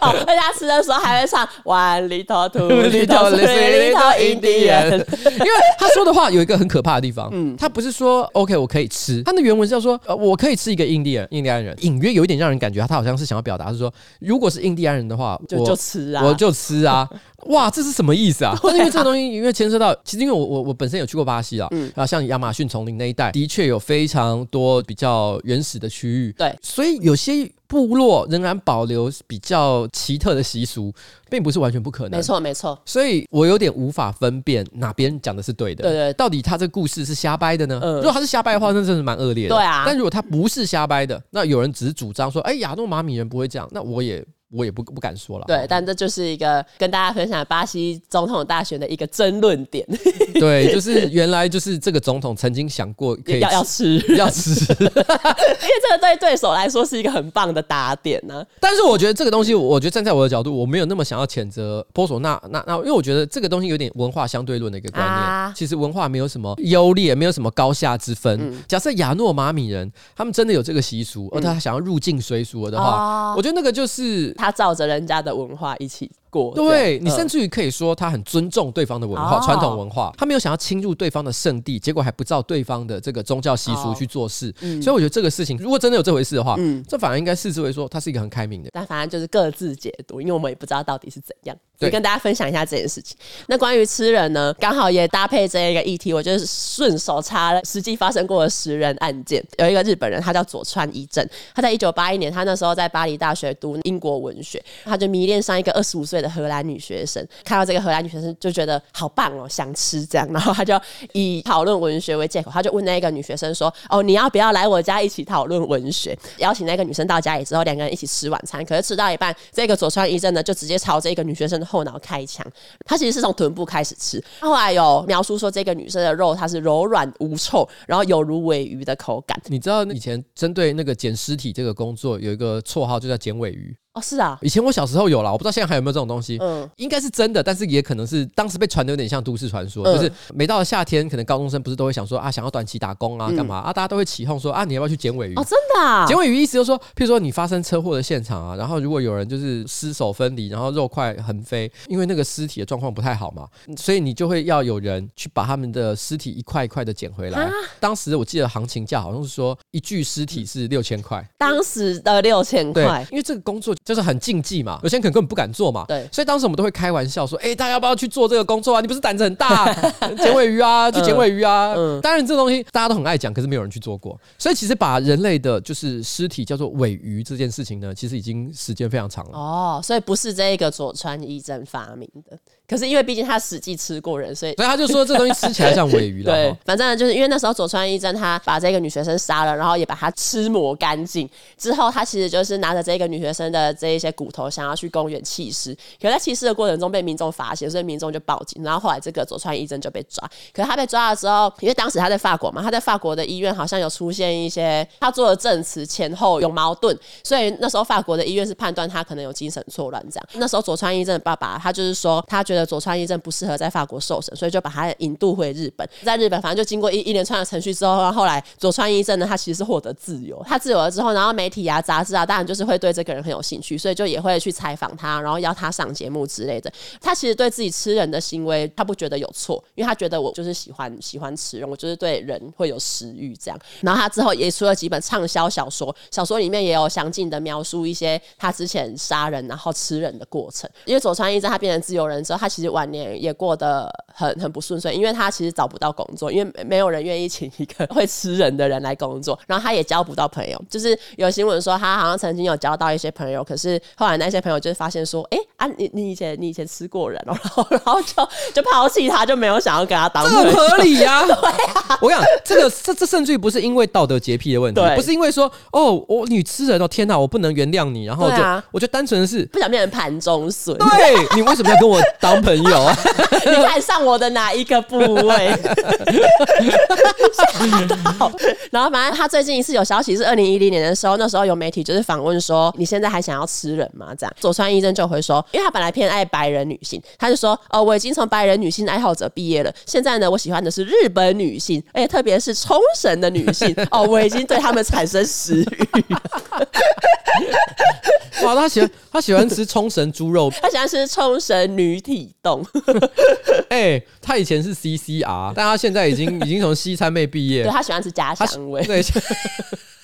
哦，而且他吃的时候还会唱 One little two little three little Indian，<laughs> 因为他说的话有一个很可怕的地方，嗯，他不是说 OK 我可以吃，他的原文是要说呃我可以吃一个印第安印第安人，隐约有一点让人感觉他好像是想要表达是说，如果是印第安人的话，我就吃啊，我就吃啊。哇，这是什么意思啊？啊因为这个东西，因为牵涉到，其实因为我我我本身有去过巴西啊，嗯，啊，像亚马逊丛林那一带，的确有非常多比较原始的区域，对，所以有些部落仍然保留比较奇特的习俗，并不是完全不可能。没错，没错。所以我有点无法分辨哪边讲的是对的，对，对对，到底他这个故事是瞎掰的呢？嗯，如果他是瞎掰的话，那真的是蛮恶劣的。对啊，但如果他不是瞎掰的，那有人只是主张说，哎，亚诺马米人不会这样，那我也。我也不不敢说了。对，但这就是一个跟大家分享巴西总统大选的一个争论点。<laughs> 对，就是原来就是这个总统曾经想过可 <laughs> 以要要吃要吃，<laughs> 因为这个对对手来说是一个很棒的打点呢、啊。但是我觉得这个东西，我觉得站在我的角度，我没有那么想要谴责波索纳那那，因为我觉得这个东西有点文化相对论的一个观念。啊、其实文化没有什么优劣，没有什么高下之分。嗯、假设亚诺马米人他们真的有这个习俗，而他想要入境随俗的话，嗯、我觉得那个就是。他照着人家的文化一起过，对，你甚至于可以说他很尊重对方的文化、传统文化，他没有想要侵入对方的圣地，结果还不照对方的这个宗教习俗去做事。所以我觉得这个事情，如果真的有这回事的话，这反而应该视之为说他是一个很开明的。但反正就是各自解读，因为我们也不知道到底是怎样。对，跟大家分享一下这件事情。那关于吃人呢，刚好也搭配这一个议题，我就是顺手插了实际发生过的食人案件。有一个日本人，他叫佐川一正，他在一九八一年，他那时候在巴黎大学读英国文学，他就迷恋上一个二十五岁的荷兰女学生，看到这个荷兰女学生就觉得好棒哦，想吃这样，然后他就以讨论文学为借口，他就问那个女学生说：“哦，你要不要来我家一起讨论文学？”邀请那个女生到家里之后，两个人一起吃晚餐。可是吃到一半，这个佐川一正呢就直接朝这个女学生的后脑开枪。他其实是从臀部开始吃，后来有描述说这个女生的肉它是柔软无臭，然后有如尾鱼的口感。你知道以前针对那个捡尸体这个工作有一个绰号，就叫捡尾鱼。哦，是啊，以前我小时候有啦，我不知道现在还有没有这种东西。嗯，应该是真的，但是也可能是当时被传的有点像都市传说，嗯、就是每到了夏天，可能高中生不是都会想说啊，想要短期打工啊，干嘛、嗯、啊？大家都会起哄说啊，你要不要去捡尾鱼？哦，真的啊，捡尾鱼意思就是说，譬如说你发生车祸的现场啊，然后如果有人就是尸首分离，然后肉块横飞，因为那个尸体的状况不太好嘛，所以你就会要有人去把他们的尸体一块一块的捡回来。啊、当时我记得行情价好像是说一具尸体是六千块，当时的六千块，因为这个工作就是很禁忌嘛。有些人可能根本不敢做嘛，对，所以当时我们都会开玩笑说，哎、欸，大家要不要去做这个工作啊？你不是胆子很大，<laughs> 捡尾鱼啊，去捡尾鱼啊。嗯，当然这个东西大家都很爱讲，可是没有人去做过。所以其实把人类的就是尸体叫做尾鱼这件事情呢，其实已经时间非常长了。哦，所以不是这个佐川一正发明的。可是因为毕竟他实际吃过人，所以所以他就说这东西吃起来像尾鱼了。<laughs> 对，反正就是因为那时候佐川一真他把这个女学生杀了，然后也把她吃磨干净之后，他其实就是拿着这个女学生的这一些骨头，想要去公园弃尸。可是在弃尸的过程中被民众发现，所以民众就报警，然后后来这个佐川一真就被抓。可是他被抓了之后，因为当时他在法国嘛，他在法国的医院好像有出现一些他做的证词前后有矛盾，所以那时候法国的医院是判断他可能有精神错乱这样。那时候佐川一真的爸爸他就是说，他觉得佐川一正不适合在法国受审，所以就把他引渡回日本。在日本，反正就经过一一连串的程序之后，后来佐川一正呢，他其实是获得自由。他自由了之后，然后媒体啊、杂志啊，当然就是会对这个人很有兴趣，所以就也会去采访他，然后邀他上节目之类的。他其实对自己吃人的行为，他不觉得有错，因为他觉得我就是喜欢喜欢吃人，我就是对人会有食欲这样。然后他之后也出了几本畅销小说，小说里面也有详尽的描述一些他之前杀人然后吃人的过程。因为佐川一正他变成自由人之后，他其实晚年也过得很很不顺遂，因为他其实找不到工作，因为没有人愿意请一个会吃人的人来工作，然后他也交不到朋友。就是有新闻说他好像曾经有交到一些朋友，可是后来那些朋友就发现说，哎、啊，你你以前你以前吃过人哦，然后然后就就抛弃他，就没有想要跟他当。这个合理呀、啊。啊、我跟你讲这个这这甚至于不是因为道德洁癖的问题，对不是因为说哦我你吃人哦天哪我不能原谅你，然后就、啊、我就单纯的是不想变成盘中飧。对你为什么要跟我当朋友啊？<laughs> 你看上我的哪一个部位？<laughs> 然后反正他最近一次有消息是二零一零年的时候，那时候有媒体就是访问说：“你现在还想要吃人吗？”这样佐川医生就会说：“因为他本来偏爱白人女性，他就说：‘哦，我已经从白人女性爱好者毕业了，现在呢，我喜欢的是日本女性，而且特别是冲绳的女性。<laughs> 哦，我已经对他们产生食欲。<laughs> ’哇，他喜欢他喜欢吃冲绳猪肉，他喜欢吃冲绳女体冻。<laughs> 哎、欸，他以前是 CCR，但他现在已经已经从西餐妹毕业。对，他喜欢吃家乡味。对。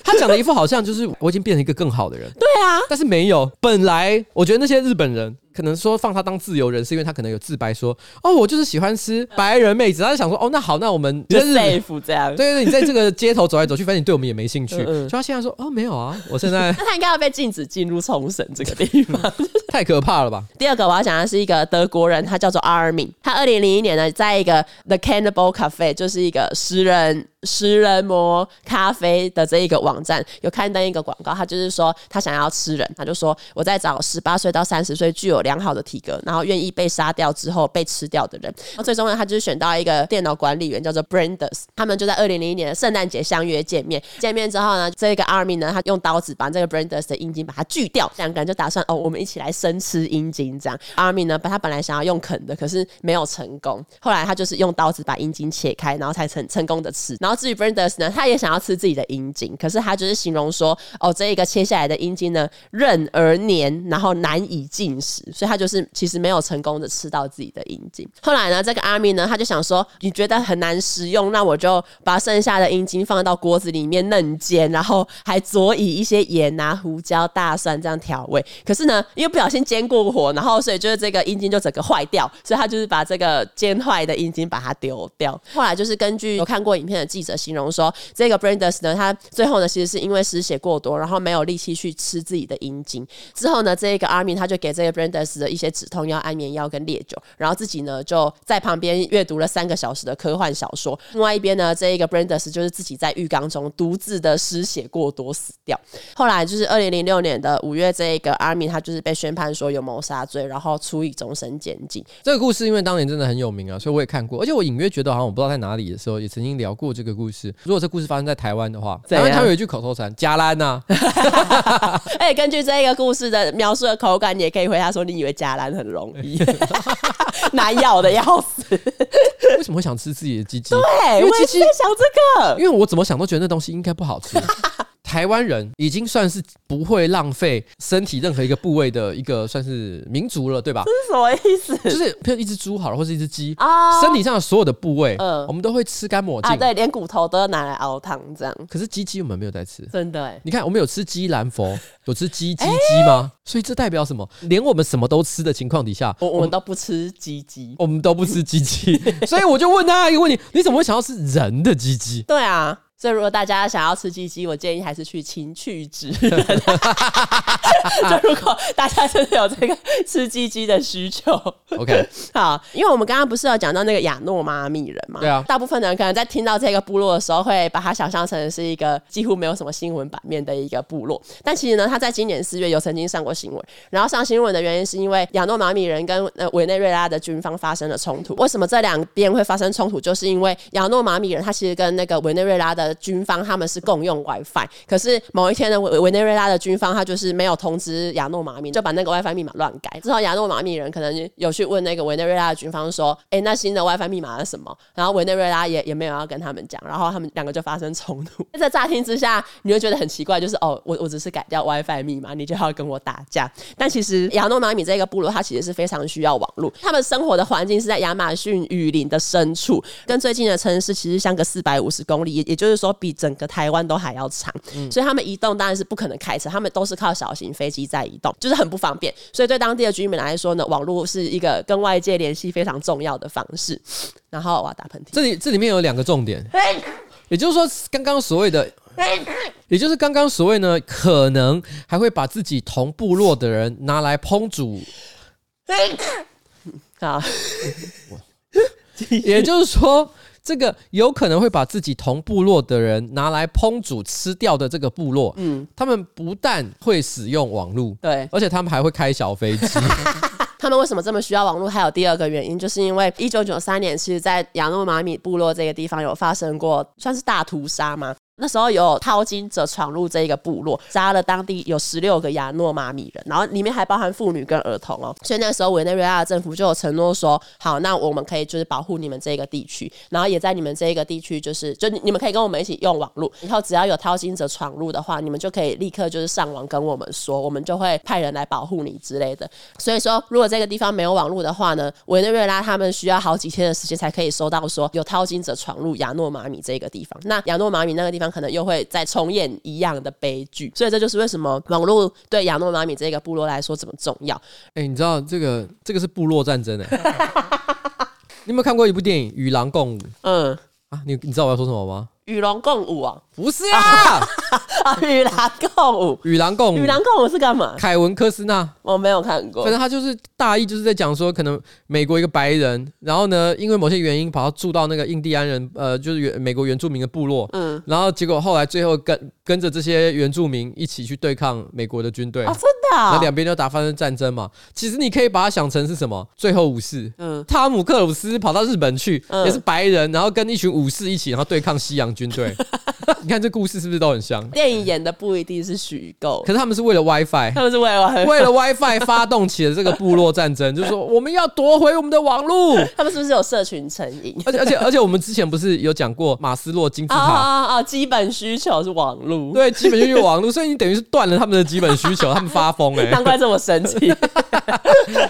他讲的一副好像就是我已经变成一个更好的人，对啊，但是没有。本来我觉得那些日本人可能说放他当自由人，是因为他可能有自白说，哦，我就是喜欢吃白人妹子。他就想说，哦，那好，那我们就 safe 这样。对对对，你在这个街头走来走去，反正你对我们也没兴趣。嗯嗯，就他现在说，哦，没有啊，我现在 <laughs> 那他应该要被禁止进入冲绳这个地方，<laughs> 太可怕了吧？第二个我要讲的是一个德国人，他叫做 Armin，他二零零一年呢，在一个 The Cannibal Cafe，就是一个食人。食人魔咖啡的这一个网站有刊登一个广告，他就是说他想要吃人，他就说我在找十八岁到三十岁具有良好的体格，然后愿意被杀掉之后被吃掉的人。然后最终呢，他就是选到一个电脑管理员叫做 Brandes，他们就在二零零一年的圣诞节相约见面。见面之后呢，这个 Army 呢，他用刀子把这个 Brandes 的阴茎把它锯掉，两个人就打算哦，我们一起来生吃阴茎。这样 Army 呢把，他本来想要用啃的，可是没有成功。后来他就是用刀子把阴茎切开，然后才成成功的吃。然后至于 Brandes 呢，他也想要吃自己的阴茎，可是他就是形容说，哦，这一个切下来的阴茎呢，韧而黏，然后难以进食，所以他就是其实没有成功的吃到自己的阴茎。后来呢，这个阿米呢，他就想说，你觉得很难食用，那我就把剩下的阴茎放到锅子里面嫩煎，然后还佐以一些盐啊、胡椒、大蒜这样调味。可是呢，因为不小心煎过火，然后所以就是这个阴茎就整个坏掉，所以他就是把这个煎坏的阴茎把它丢掉。后来就是根据有看过影片的记者形容说，这个 Brandes 呢，他最后呢，其实是因为失血过多，然后没有力气去吃自己的阴茎。之后呢，这个 Armin 他就给这个 Brandes Brandes 的一些止痛药、安眠药跟烈酒，然后自己呢就在旁边阅读了三个小时的科幻小说。另外一边呢，这一个 Brandes 就是自己在浴缸中独自的失血过多死掉。后来就是二零零六年的五月，这一个 Armin 他就是被宣判说有谋杀罪，然后处以终身监禁。这个故事因为当年真的很有名啊，所以我也看过，而且我隐约觉得好像我不知道在哪里的时候也曾经聊过这个故事。如果这故事发生在台湾的话，台湾他有一句口头禅“加兰呐 <laughs> ”。哎，根据这个故事的描述的口感，你也可以回答说：“你以为加兰很容易，<laughs> 难咬的要死。”为什么会想吃自己的鸡鸡？对，我也在想这个，因为我怎么想都觉得那东西应该不好吃。台湾人已经算是不会浪费身体任何一个部位的一个算是民族了，对吧？这是什么意思？就是譬如一只猪好了，或是一只鸡啊，身体上的所有的部位，嗯，我们都会吃干抹净啊，对，连骨头都要拿来熬汤这样。可是鸡鸡我们没有在吃，真的哎。你看，我们有吃鸡兰佛，<laughs> 有吃鸡鸡鸡吗？所以这代表什么？连我们什么都吃的情况底下，我我们都不吃鸡鸡，我们都不吃鸡鸡。<laughs> 所以我就问他一个问题：你怎么会想要吃人的鸡鸡？对啊。所以，如果大家想要吃鸡鸡，我建议还是去情趣直人。就如果大家真的有这个吃鸡鸡的需求，OK，<laughs> 好，因为我们刚刚不是有讲到那个亚诺马米人嘛？对啊，大部分人可能在听到这个部落的时候，会把它想象成是一个几乎没有什么新闻版面的一个部落。但其实呢，他在今年四月有曾经上过新闻。然后上新闻的原因是因为亚诺马米人跟呃委内瑞拉的军方发生了冲突。为什么这两边会发生冲突？就是因为亚诺马米人他其实跟那个委内瑞拉的军方他们是共用 WiFi，可是某一天呢，委委内瑞拉的军方他就是没有通知亚诺马米，就把那个 WiFi 密码乱改。之后亚诺马米人可能有去问那个委内瑞拉的军方说：“哎、欸，那新的 WiFi 密码是什么？”然后委内瑞拉也也没有要跟他们讲，然后他们两个就发生冲突。在乍听之下，你会觉得很奇怪，就是哦，我我只是改掉 WiFi 密码，你就要跟我打架？<laughs> 但其实亚诺马米这个部落，它其实是非常需要网络，他们生活的环境是在亚马逊雨林的深处，跟最近的城市其实相隔四百五十公里，也也就是说比整个台湾都还要长，嗯、所以他们移动当然是不可能开车，他们都是靠小型飞机在移动，就是很不方便。所以对当地的居民来说呢，网络是一个跟外界联系非常重要的方式。然后我要打喷嚏，这里这里面有两个重点，也就是说，刚刚所谓的，也就是刚刚所谓呢，可能还会把自己同部落的人拿来烹煮，好，<laughs> 也就是说。这个有可能会把自己同部落的人拿来烹煮吃掉的这个部落，嗯，他们不但会使用网络，对，而且他们还会开小飞机。<laughs> 他们为什么这么需要网络？还有第二个原因，就是因为一九九三年，其实在亚诺马米部落这个地方有发生过，算是大屠杀吗？那时候有淘金者闯入这一个部落，杀了当地有十六个亚诺马米人，然后里面还包含妇女跟儿童哦。所以那时候委内瑞拉的政府就有承诺说，好，那我们可以就是保护你们这个地区，然后也在你们这个地区，就是就你们可以跟我们一起用网络，以后只要有淘金者闯入的话，你们就可以立刻就是上网跟我们说，我们就会派人来保护你之类的。所以说，如果这个地方没有网络的话呢，委内瑞拉他们需要好几天的时间才可以收到说有淘金者闯入亚诺马米这个地方。那亚诺马米那个地方可能又会再重演一样的悲剧，所以这就是为什么网络对亚诺拉米这个部落来说这么重要。哎、欸，你知道这个这个是部落战争哎、欸，<laughs> 你有没有看过一部电影《与狼共舞》？嗯啊，你你知道我要说什么吗？与狼共舞啊？不是啊！<laughs> 啊，与狼共舞，与狼共舞，与狼共舞是干嘛？凯文·科斯纳，我没有看过。反正他就是大意就是在讲说，可能美国一个白人，然后呢，因为某些原因，跑到住到那个印第安人，呃，就是原美国原住民的部落，嗯，然后结果后来最后跟跟着这些原住民一起去对抗美国的军队啊，真的啊，那两边就打发生战争嘛。其实你可以把它想成是什么？最后武士，嗯，汤姆克鲁斯跑到日本去，也是白人，然后跟一群武士一起，然后对抗西洋军队。<laughs> 你看这故事是不是都很像？电影演的不一定是虚构，可是他们是为了 WiFi，他们是为了 <laughs> WiFi，为了 WiFi 发动起了这个部落战争，就是说我们要夺回我们的网络。<laughs> 他们是不是有社群成瘾？而且而且而且我们之前不是有讲过马斯洛金字塔啊！基本需求是网络，对，基本需求网络，所以你等于是断了他们的基本需求，他们发疯哎、欸，难怪这么神奇。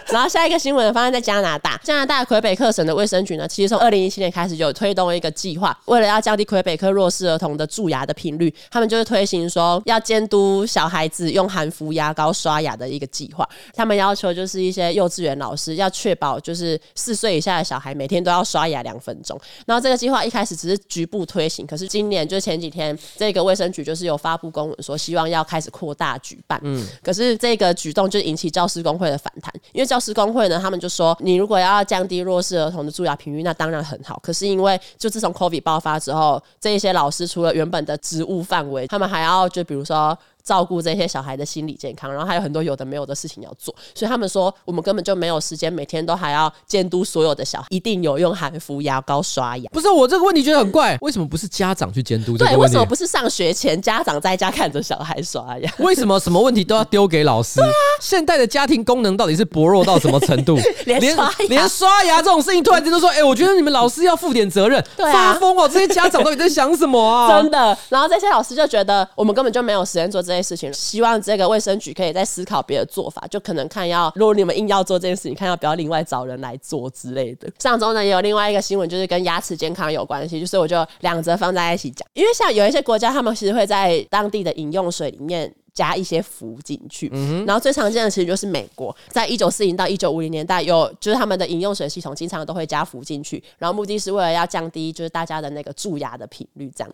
然后下一个新闻发生在加拿大，加拿大魁北克省的卫生局呢，其实从二零一七年开始就有推动一个计划，为了要降低魁北克弱势儿童的蛀牙的频率，他们就是推行说要监督小孩子用含氟牙膏刷牙的一个计划。他们要求就是一些幼稚园老师要确保，就是四岁以下的小孩每天都要刷牙两分钟。然后这个计划一开始只是局部推行，可是今年就前几天，这个卫生局就是有发布公文说，希望要开始扩大举办。嗯，可是这个举动就引起教师工会的反弹，因为教师工会呢，他们就说，你如果要降低弱势儿童的蛀牙频率，那当然很好。可是因为就自从 COVID 爆发之后，这些老师除了原本的职务范围，他们还要就比如说。照顾这些小孩的心理健康，然后还有很多有的没有的事情要做，所以他们说我们根本就没有时间，每天都还要监督所有的小孩一定有用含氟牙膏刷牙。不是我这个问题觉得很怪，为什么不是家长去监督？对，为什么不是上学前家长在家看着小孩刷牙？为什么什么问题都要丢给老师？对啊，现代的家庭功能到底是薄弱到什么程度？<laughs> 连刷牙连刷牙这种事情突然间都说，哎、欸，我觉得你们老师要负点责任。发疯哦！这些家长到底在想什么啊？<laughs> 真的。然后这些老师就觉得我们根本就没有时间做这些事情，希望。这个卫生局可以再思考别的做法，就可能看要，如果你们硬要做这件事情，看要不要另外找人来做之类的。上周呢也有另外一个新闻，就是跟牙齿健康有关系，就是我就两则放在一起讲。因为像有一些国家，他们其实会在当地的饮用水里面加一些氟进去，嗯，然后最常见的其实就是美国，在一九四零到一九五零年代有，就是他们的饮用水系统经常都会加氟进去，然后目的是为了要降低就是大家的那个蛀牙的频率，这样。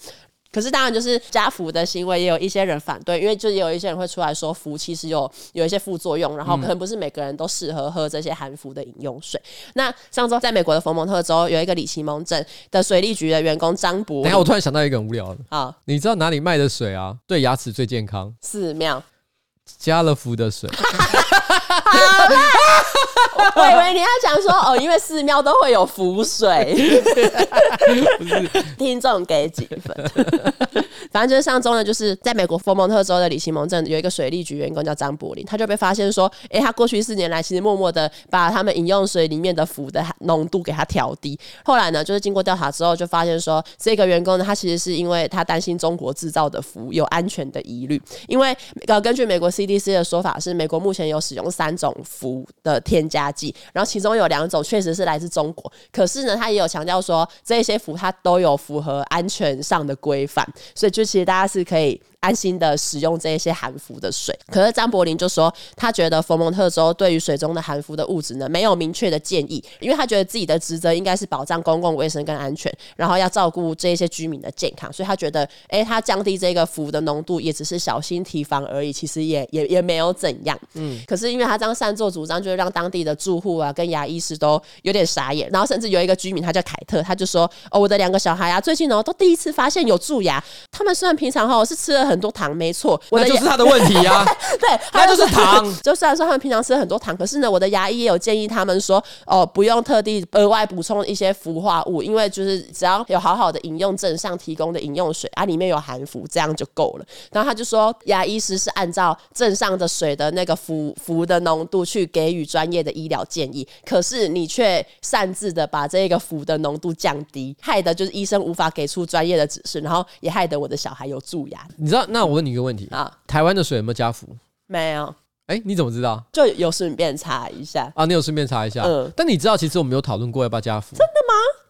可是当然，就是加氟的行为也有一些人反对，因为就有一些人会出来说氟其实有有一些副作用，然后可能不是每个人都适合喝这些含氟的饮用水。嗯、那上周在美国的佛蒙特州有一个里奇蒙镇的水利局的员工张博，等下我突然想到一个很无聊的啊，你知道哪里卖的水啊？对牙齿最健康？寺庙加了氟的水。<laughs> 好啦 <laughs> 我以为你要讲说哦，因为寺庙都会有浮水，<laughs> 听众给几分？<laughs> 反正就是上周呢，就是在美国佛蒙特州的里奇蒙镇有一个水利局员工叫张柏林，他就被发现说，哎、他过去四年来其实默默的把他们饮用水里面的氟的浓度给他调低。后来呢，就是经过调查之后，就发现说，这个员工呢，他其实是因为他担心中国制造的氟有安全的疑虑，因为呃，根据美国 CDC 的说法是，美国目前有使用三种氟的添加剂，然后其中有两种确实是来自中国，可是呢，他也有强调说，这些氟它都有符合安全上的规范，所以就其实大家是可以。安心的使用这一些含氟的水，可是张柏林就说，他觉得佛蒙特州对于水中的含氟的物质呢，没有明确的建议，因为他觉得自己的职责应该是保障公共卫生跟安全，然后要照顾这一些居民的健康，所以他觉得，哎、欸，他降低这个氟的浓度也只是小心提防而已，其实也也也没有怎样。嗯，可是因为他这样擅作主张，就是让当地的住户啊跟牙医师都有点傻眼，然后甚至有一个居民他叫凯特，他就说，哦，我的两个小孩啊，最近呢都第一次发现有蛀牙，他们虽然平常哈是吃了。很多糖，没错，那就是他的问题啊。<laughs> 对，<laughs> 那就是糖。<laughs> 就虽然说他们平常吃很多糖，可是呢，我的牙医也有建议他们说，哦，不用特地额外补充一些氟化物，因为就是只要有好好的饮用镇上提供的饮用水啊，里面有含氟，这样就够了。然后他就说，牙医师是按照镇上的水的那个氟氟的浓度去给予专业的医疗建议，可是你却擅自的把这个氟的浓度降低，害得就是医生无法给出专业的指示，然后也害得我的小孩有蛀牙。你知道？那我问你一个问题啊，台湾的水有没有加氟？没有。哎、欸，你怎么知道？就有顺便查一下啊，你有顺便查一下。嗯，但你知道，其实我们有讨论过要不要加氟。真的吗？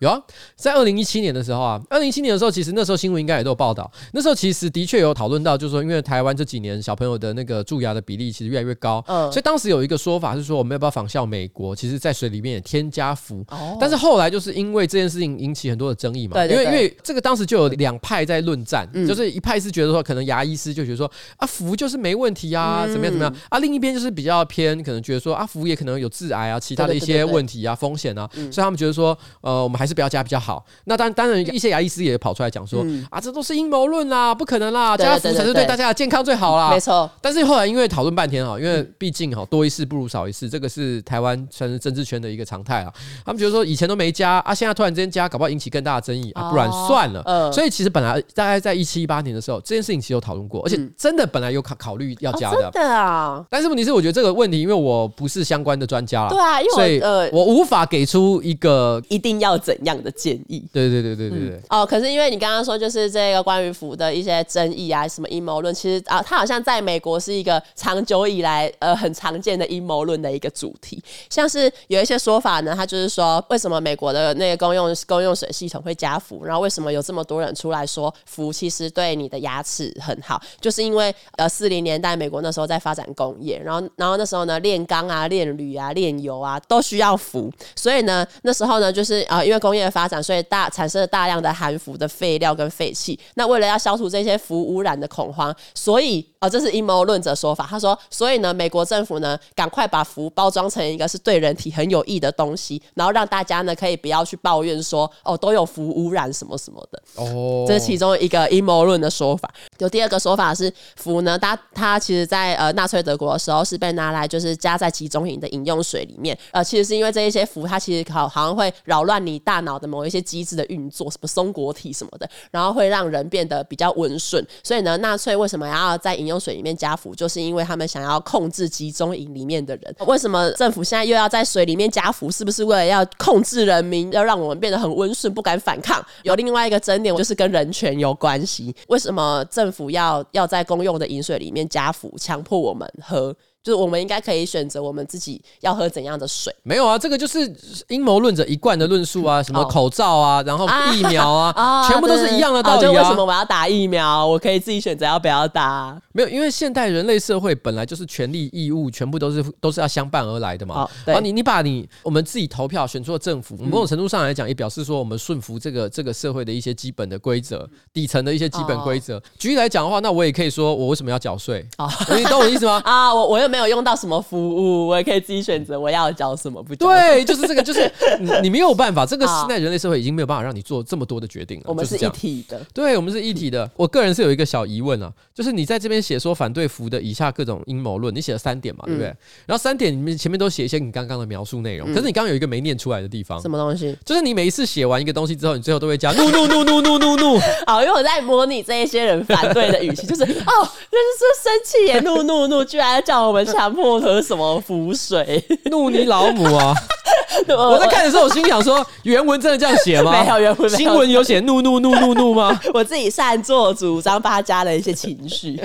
有啊，在二零一七年的时候啊，二零一七年的时候，其实那时候新闻应该也都有报道。那时候其实的确有讨论到，就是说，因为台湾这几年小朋友的那个蛀牙的比例其实越来越高，嗯，所以当时有一个说法是说，我们要不要仿效美国，其实在水里面也添加氟。哦。但是后来就是因为这件事情引起很多的争议嘛，因为因为这个当时就有两派在论战，嗯，就是一派是觉得说，可能牙医师就觉得说啊，氟就是没问题啊，怎么样怎么样啊，另一边就是比较偏可能觉得说啊，氟也可能有致癌啊，其他的一些问题啊，风险啊，所以他们觉得说，呃，我们还是不要加比较好。那当当然，一些牙医师也跑出来讲说、嗯、啊，这都是阴谋论啦，不可能啦，加氟才是对大家的健康最好啦。没错。但是后来因为讨论半天哈，因为毕竟哈多一事不如少一事，这个是台湾算是政治圈的一个常态啊。他们觉得说以前都没加啊，现在突然之间加，搞不好引起更大的争议啊，不然算了。嗯、所以其实本来大概在一七一八年的时候，这件事情其实有讨论过，而且真的本来有考考虑要加的。哦、真的啊。但是问题是，我觉得这个问题，因为我不是相关的专家啦，对啊，因为我无法给出一个一定要怎样的建议？对对对对对对、嗯。哦，可是因为你刚刚说就是这个关于福的一些争议啊，什么阴谋论，其实啊，它好像在美国是一个长久以来呃很常见的阴谋论的一个主题。像是有一些说法呢，它就是说为什么美国的那个公用公用水系统会加氟，然后为什么有这么多人出来说氟其实对你的牙齿很好，就是因为呃四零年代美国那时候在发展工业，然后然后那时候呢炼钢啊、炼铝啊、炼油啊都需要氟，所以呢那时候呢就是啊、呃、因为工业的发展，所以大产生了大量的含氟的废料跟废气。那为了要消除这些氟污染的恐慌，所以啊、呃、这是阴谋论者说法，他说所以呢美国政府呢赶快把氟包装成一个是对人体很有益的东西，然后让大家呢可以不要去抱怨说哦都有氟污染什么什么的哦，这是其中一个阴谋论的说法。有第二个说法是氟呢，它它其实在呃纳粹德国的时候是被拿来就是加在集中营的饮用水里面，呃其实是因为这一些氟它其实好好像会扰乱你大脑的某一些机制的运作，什么松果体什么的，然后会让人变得比较温顺。所以呢，纳粹为什么要在饮用水里面加氟，就是因为他们想要控制集中营里面的人。为什么政府现在又要在水里面加氟？是不是为了要控制人民，要让我们变得很温顺，不敢反抗？有另外一个争点，就是跟人权有关系。为什么政府要要在公用的饮水里面加氟，强迫我们喝？就是我们应该可以选择我们自己要喝怎样的水。没有啊，这个就是阴谋论者一贯的论述啊，什么口罩啊，<laughs> 然后疫苗啊，啊 <laughs> 全部都是一样的道理啊。就为什么我要打疫苗？我可以自己选择要不要打。没有，因为现代人类社会本来就是权利义务全部都是都是要相伴而来的嘛。哦、对。然后你你把你我们自己投票选出了政府，某种程度上来讲也表示说我们顺服这个这个社会的一些基本的规则，底层的一些基本规则。哦、举例来讲的话，那我也可以说我为什么要缴税？哦、你懂我意思吗？<laughs> 啊，我我又没有用到什么服务，我也可以自己选择我要交什么不交。对，就是这个，就是 <laughs> 你，没有办法，这个现在人类社会已经没有办法让你做这么多的决定了。我们是一体的，对，我们是一体的。我个人是有一个小疑问啊，就是你在这边写说反对服的以下各种阴谋论，你写了三点嘛，对不对？然后三点里面前面都写一些你刚刚的描述内容，可是你刚刚有一个没念出来的地方，什么东西？就是你每一次写完一个东西之后，你最后都会加怒怒怒怒怒怒怒。<laughs> 好，因为我在模拟这一些人反对的语气，就是哦，就是说生气也怒怒怒，居然叫我们强迫喝什么浮水，<laughs> 怒你老母啊！<laughs> 我在看的时候，我心想说，原文真的这样写吗？<laughs> 没有原文，新闻有写怒怒怒怒怒吗？<laughs> 我自己擅作主张，帮他加了一些情绪。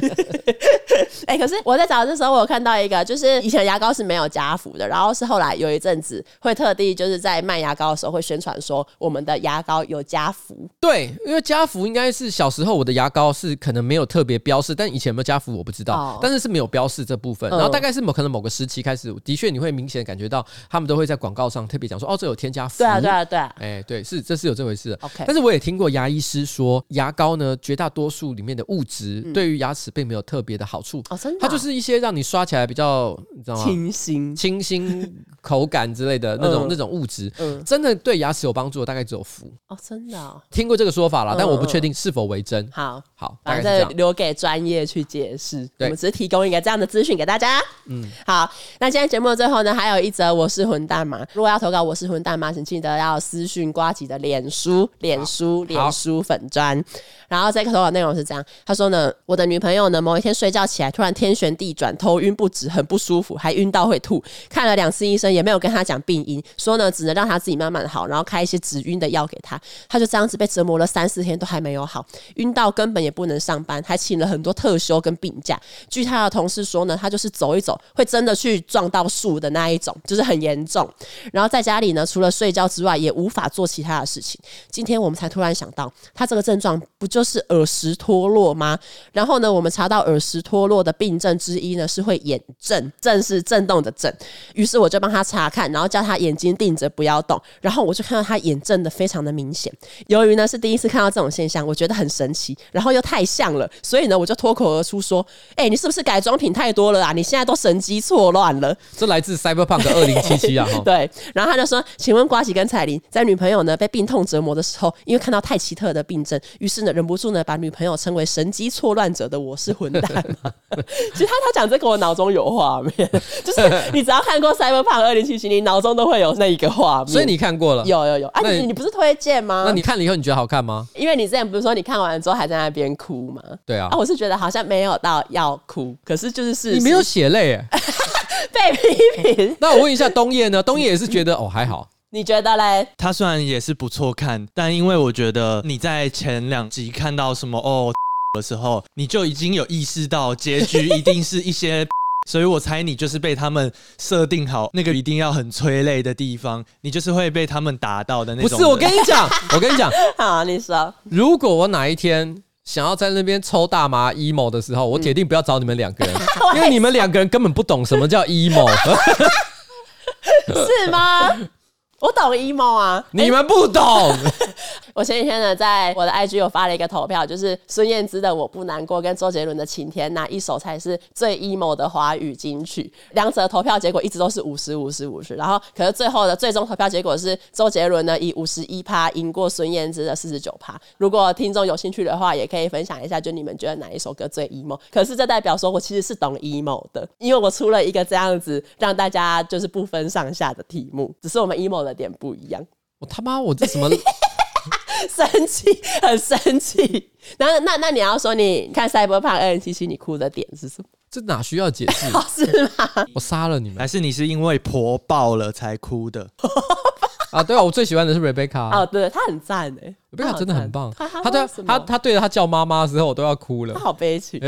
哎、欸，可是我在找的时候，我有看到一个，就是以前牙膏是没有加氟的，然后是后来有一阵子会特地就是在卖牙膏的时候会宣传说我们的牙膏有加氟。对，因为加氟应该是小时候我的牙膏是可能没有特别标示，但以前有没有加氟我不知道，哦、但是是没有标示这部分。然后大概是某可能某个时期开始，的确你会明显感觉到他们都会在广告上特别讲说，哦，这有添加氟。对啊，对啊，对啊。哎，对，是这是有这回事的。OK，但是我也听过牙医师说，牙膏呢绝大多数里面的物质对于牙齿并没有特别的好处。哦，真的。它就是一些让你刷起来比较，你知道吗？清新、清新口感之类的那种那种物质。嗯，真的对牙齿有帮助的大概只有氟。哦，真的。听过这个说法了，但我不确定是否为真。好，好，反正留给专业去解释。我们只是提供一个这样的资讯给大家。嗯，好。那今天节目的最后呢，还有一则我是混蛋嘛。如果要投稿我是混蛋吗，请记得要私讯瓜吉的脸书、脸书、脸书粉砖。然后这个投稿内容是这样，他说呢，我的女朋友呢，某一天睡觉起来突然天旋地转，头晕不止，很不舒服，还晕到会吐。看了两次医生，也没有跟他讲病因，说呢，只能让他自己慢慢好，然后开一些止晕的药给他。他就这样子被折磨了三四天，都还没有好，晕到根本也不能上班，还请了很多特休跟病假。据他的同事说呢，他就是走一走会真的去撞到树的那一种，就是很严重。然后在家里呢，除了睡觉之外，也无法做其他的事情。今天我们才突然想到，他这个症状不就是耳石脱落吗？然后呢，我们查到耳石脱落的病症之一呢，是会眼震，震是震动的震。于是我就帮他查看，然后叫他眼睛定着不要动。然后我就看到他眼震的非常的明显。由于呢是第一次看到这种现象，我觉得很神奇，然后又太像了，所以呢我就脱口而出说：“哎、欸，你是不是改装品太多了啊？你现在都神机错乱了。<laughs> ”这来自 Cyberpunk 二零七七啊！<laughs> 对。然后他就说：“请问瓜吉跟彩铃，在女朋友呢被病痛折磨的时候，因为看到太奇特的病症，于是呢忍不住呢。”把女朋友称为神机错乱者的我是混蛋吗？<laughs> 其实他他讲这个我脑中有画面，就是你只要看过《Cyberpunk 二零七七》，你脑中都会有那一个画面。所以你看过了？有有有啊！你你不是推荐吗？那你看了以后你觉得好看吗？因为你之前不是说你看完之后还在那边哭吗？对啊，啊，我是觉得好像没有到要哭，可是就是是你没有血泪哎，<laughs> <laughs> 被批评。<laughs> 那我问一下东叶呢？东叶也是觉得哦还好。你觉得嘞？他虽然也是不错看，但因为我觉得你在前两集看到什么哦 <laughs> 的时候，你就已经有意识到结局一定是一些，所以我猜你就是被他们设定好那个一定要很催泪的地方，你就是会被他们打到的那种。不是，我跟你讲，我跟你讲，好，你说，如果我哪一天想要在那边抽大麻 emo 的时候，我铁定不要找你们两个人，<laughs> 因为你们两个人根本不懂什么叫 emo，<laughs> 是吗？我懂 emo 啊，你们不懂。<laughs> 我前几天呢，在我的 IG 有发了一个投票，就是孙燕姿的《我不难过》跟周杰伦的《晴天》哪一首才是最 emo 的华语金曲？两者的投票结果一直都是五十五十五十，然后可是最后的最终投票结果是周杰伦呢以五十一趴赢过孙燕姿的四十九趴。如果听众有兴趣的话，也可以分享一下，就你们觉得哪一首歌最 emo？可是这代表说我其实是懂 emo 的，因为我出了一个这样子让大家就是不分上下的题目，只是我们 emo 的点不一样。我他妈，我这什么？<laughs> 生气，很生气。然后那那你要说，你看《Cyberpunk 2077》，你哭的点是什么？这哪需要解释？<laughs> 是吗？我杀了你们，还是你是因为婆爆了才哭的？<laughs> 啊，对啊，我最喜欢的是 Rebecca。哦，对，她很赞诶，Rebecca 真的很棒。她她对她她对着她叫妈妈的时候，我都要哭了。她好悲情。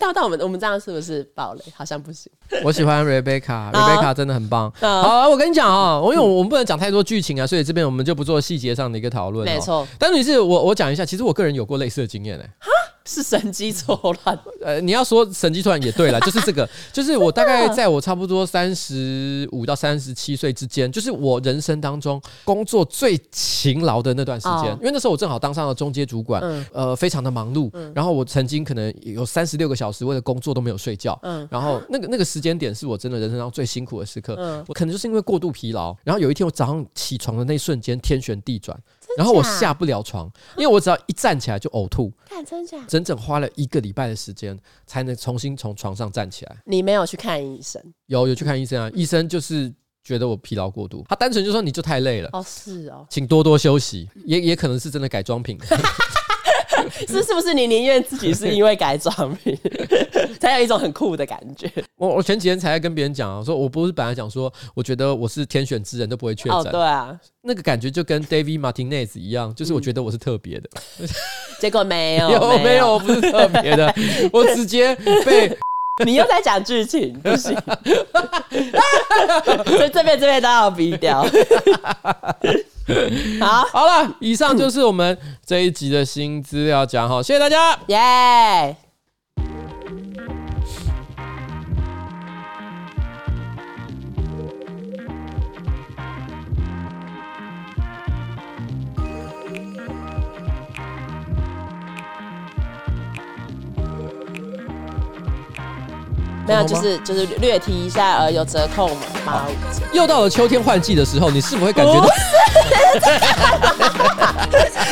但但我们我们这样是不是爆雷？好像不行。我喜欢 Rebecca，Rebecca <laughs> 真的很棒。好，我跟你讲啊，我因为我们不能讲太多剧情啊，所以这边我们就不做细节上的一个讨论。没错。但是我我讲一下，其实我个人有过类似的经验诶。是神机错乱，呃，你要说神机错乱也对了，<laughs> 就是这个，就是我大概在我差不多三十五到三十七岁之间，就是我人生当中工作最勤劳的那段时间，因为那时候我正好当上了中阶主管，呃，非常的忙碌，然后我曾经可能有三十六个小时为了工作都没有睡觉，嗯。然后那个那个时间点是我真的人生当中最辛苦的时刻，我可能就是因为过度疲劳，然后有一天我早上起床的那一瞬间天旋地转。然后我下不了床，因为我只要一站起来就呕吐。看真假？整整花了一个礼拜的时间才能重新从床上站起来。你没有去看医生？有，有去看医生啊。医生就是觉得我疲劳过度，他单纯就说你就太累了。哦，是哦，请多多休息。也也可能是真的改装品。<laughs> 是是不是你宁愿自己是因为改装品，才有一种很酷的感觉？我我前几天才在跟别人讲啊，说我不是本来讲说，我觉得我是天选之人都不会确诊。哦，对啊，那个感觉就跟 David Martinez 一样，就是我觉得我是特别的，<laughs> 结果没有，<laughs> 有没有？我不是特别的，我直接被你又在讲剧情，不行，所以这边这边都要逼掉。<laughs> 好，好了，以上就是我们这一集的新资料讲好，谢谢大家，耶、没有，就是就是略提一下，呃，有折扣嘛，八五折。又到了秋天换季的时候，你是否会感觉到？<laughs>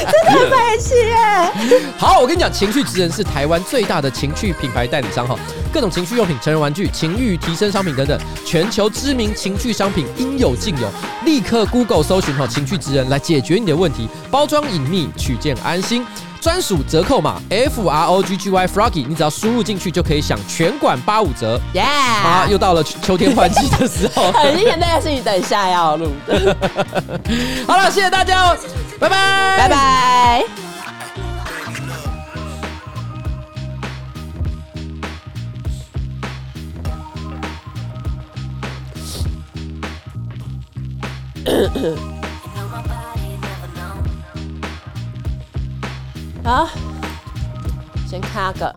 真的没气耶！<laughs> 好，我跟你讲，情趣职人是台湾最大的情趣品牌代理商哈，各种情趣用品、成人玩具、情欲提升商品等等，全球知名情趣商品应有尽有。立刻 Google 搜寻好，情趣职人来解决你的问题，包装隐秘，取件安心。专属折扣码 F R O G G Y Froggy，你只要输入进去就可以享全馆八五折。耶！啊，又到了秋天换季的时候，<laughs> 很明显那个是你等一下要录的。<laughs> 好了，谢谢大家哦，拜拜，拜拜。<laughs> 好，先卡个。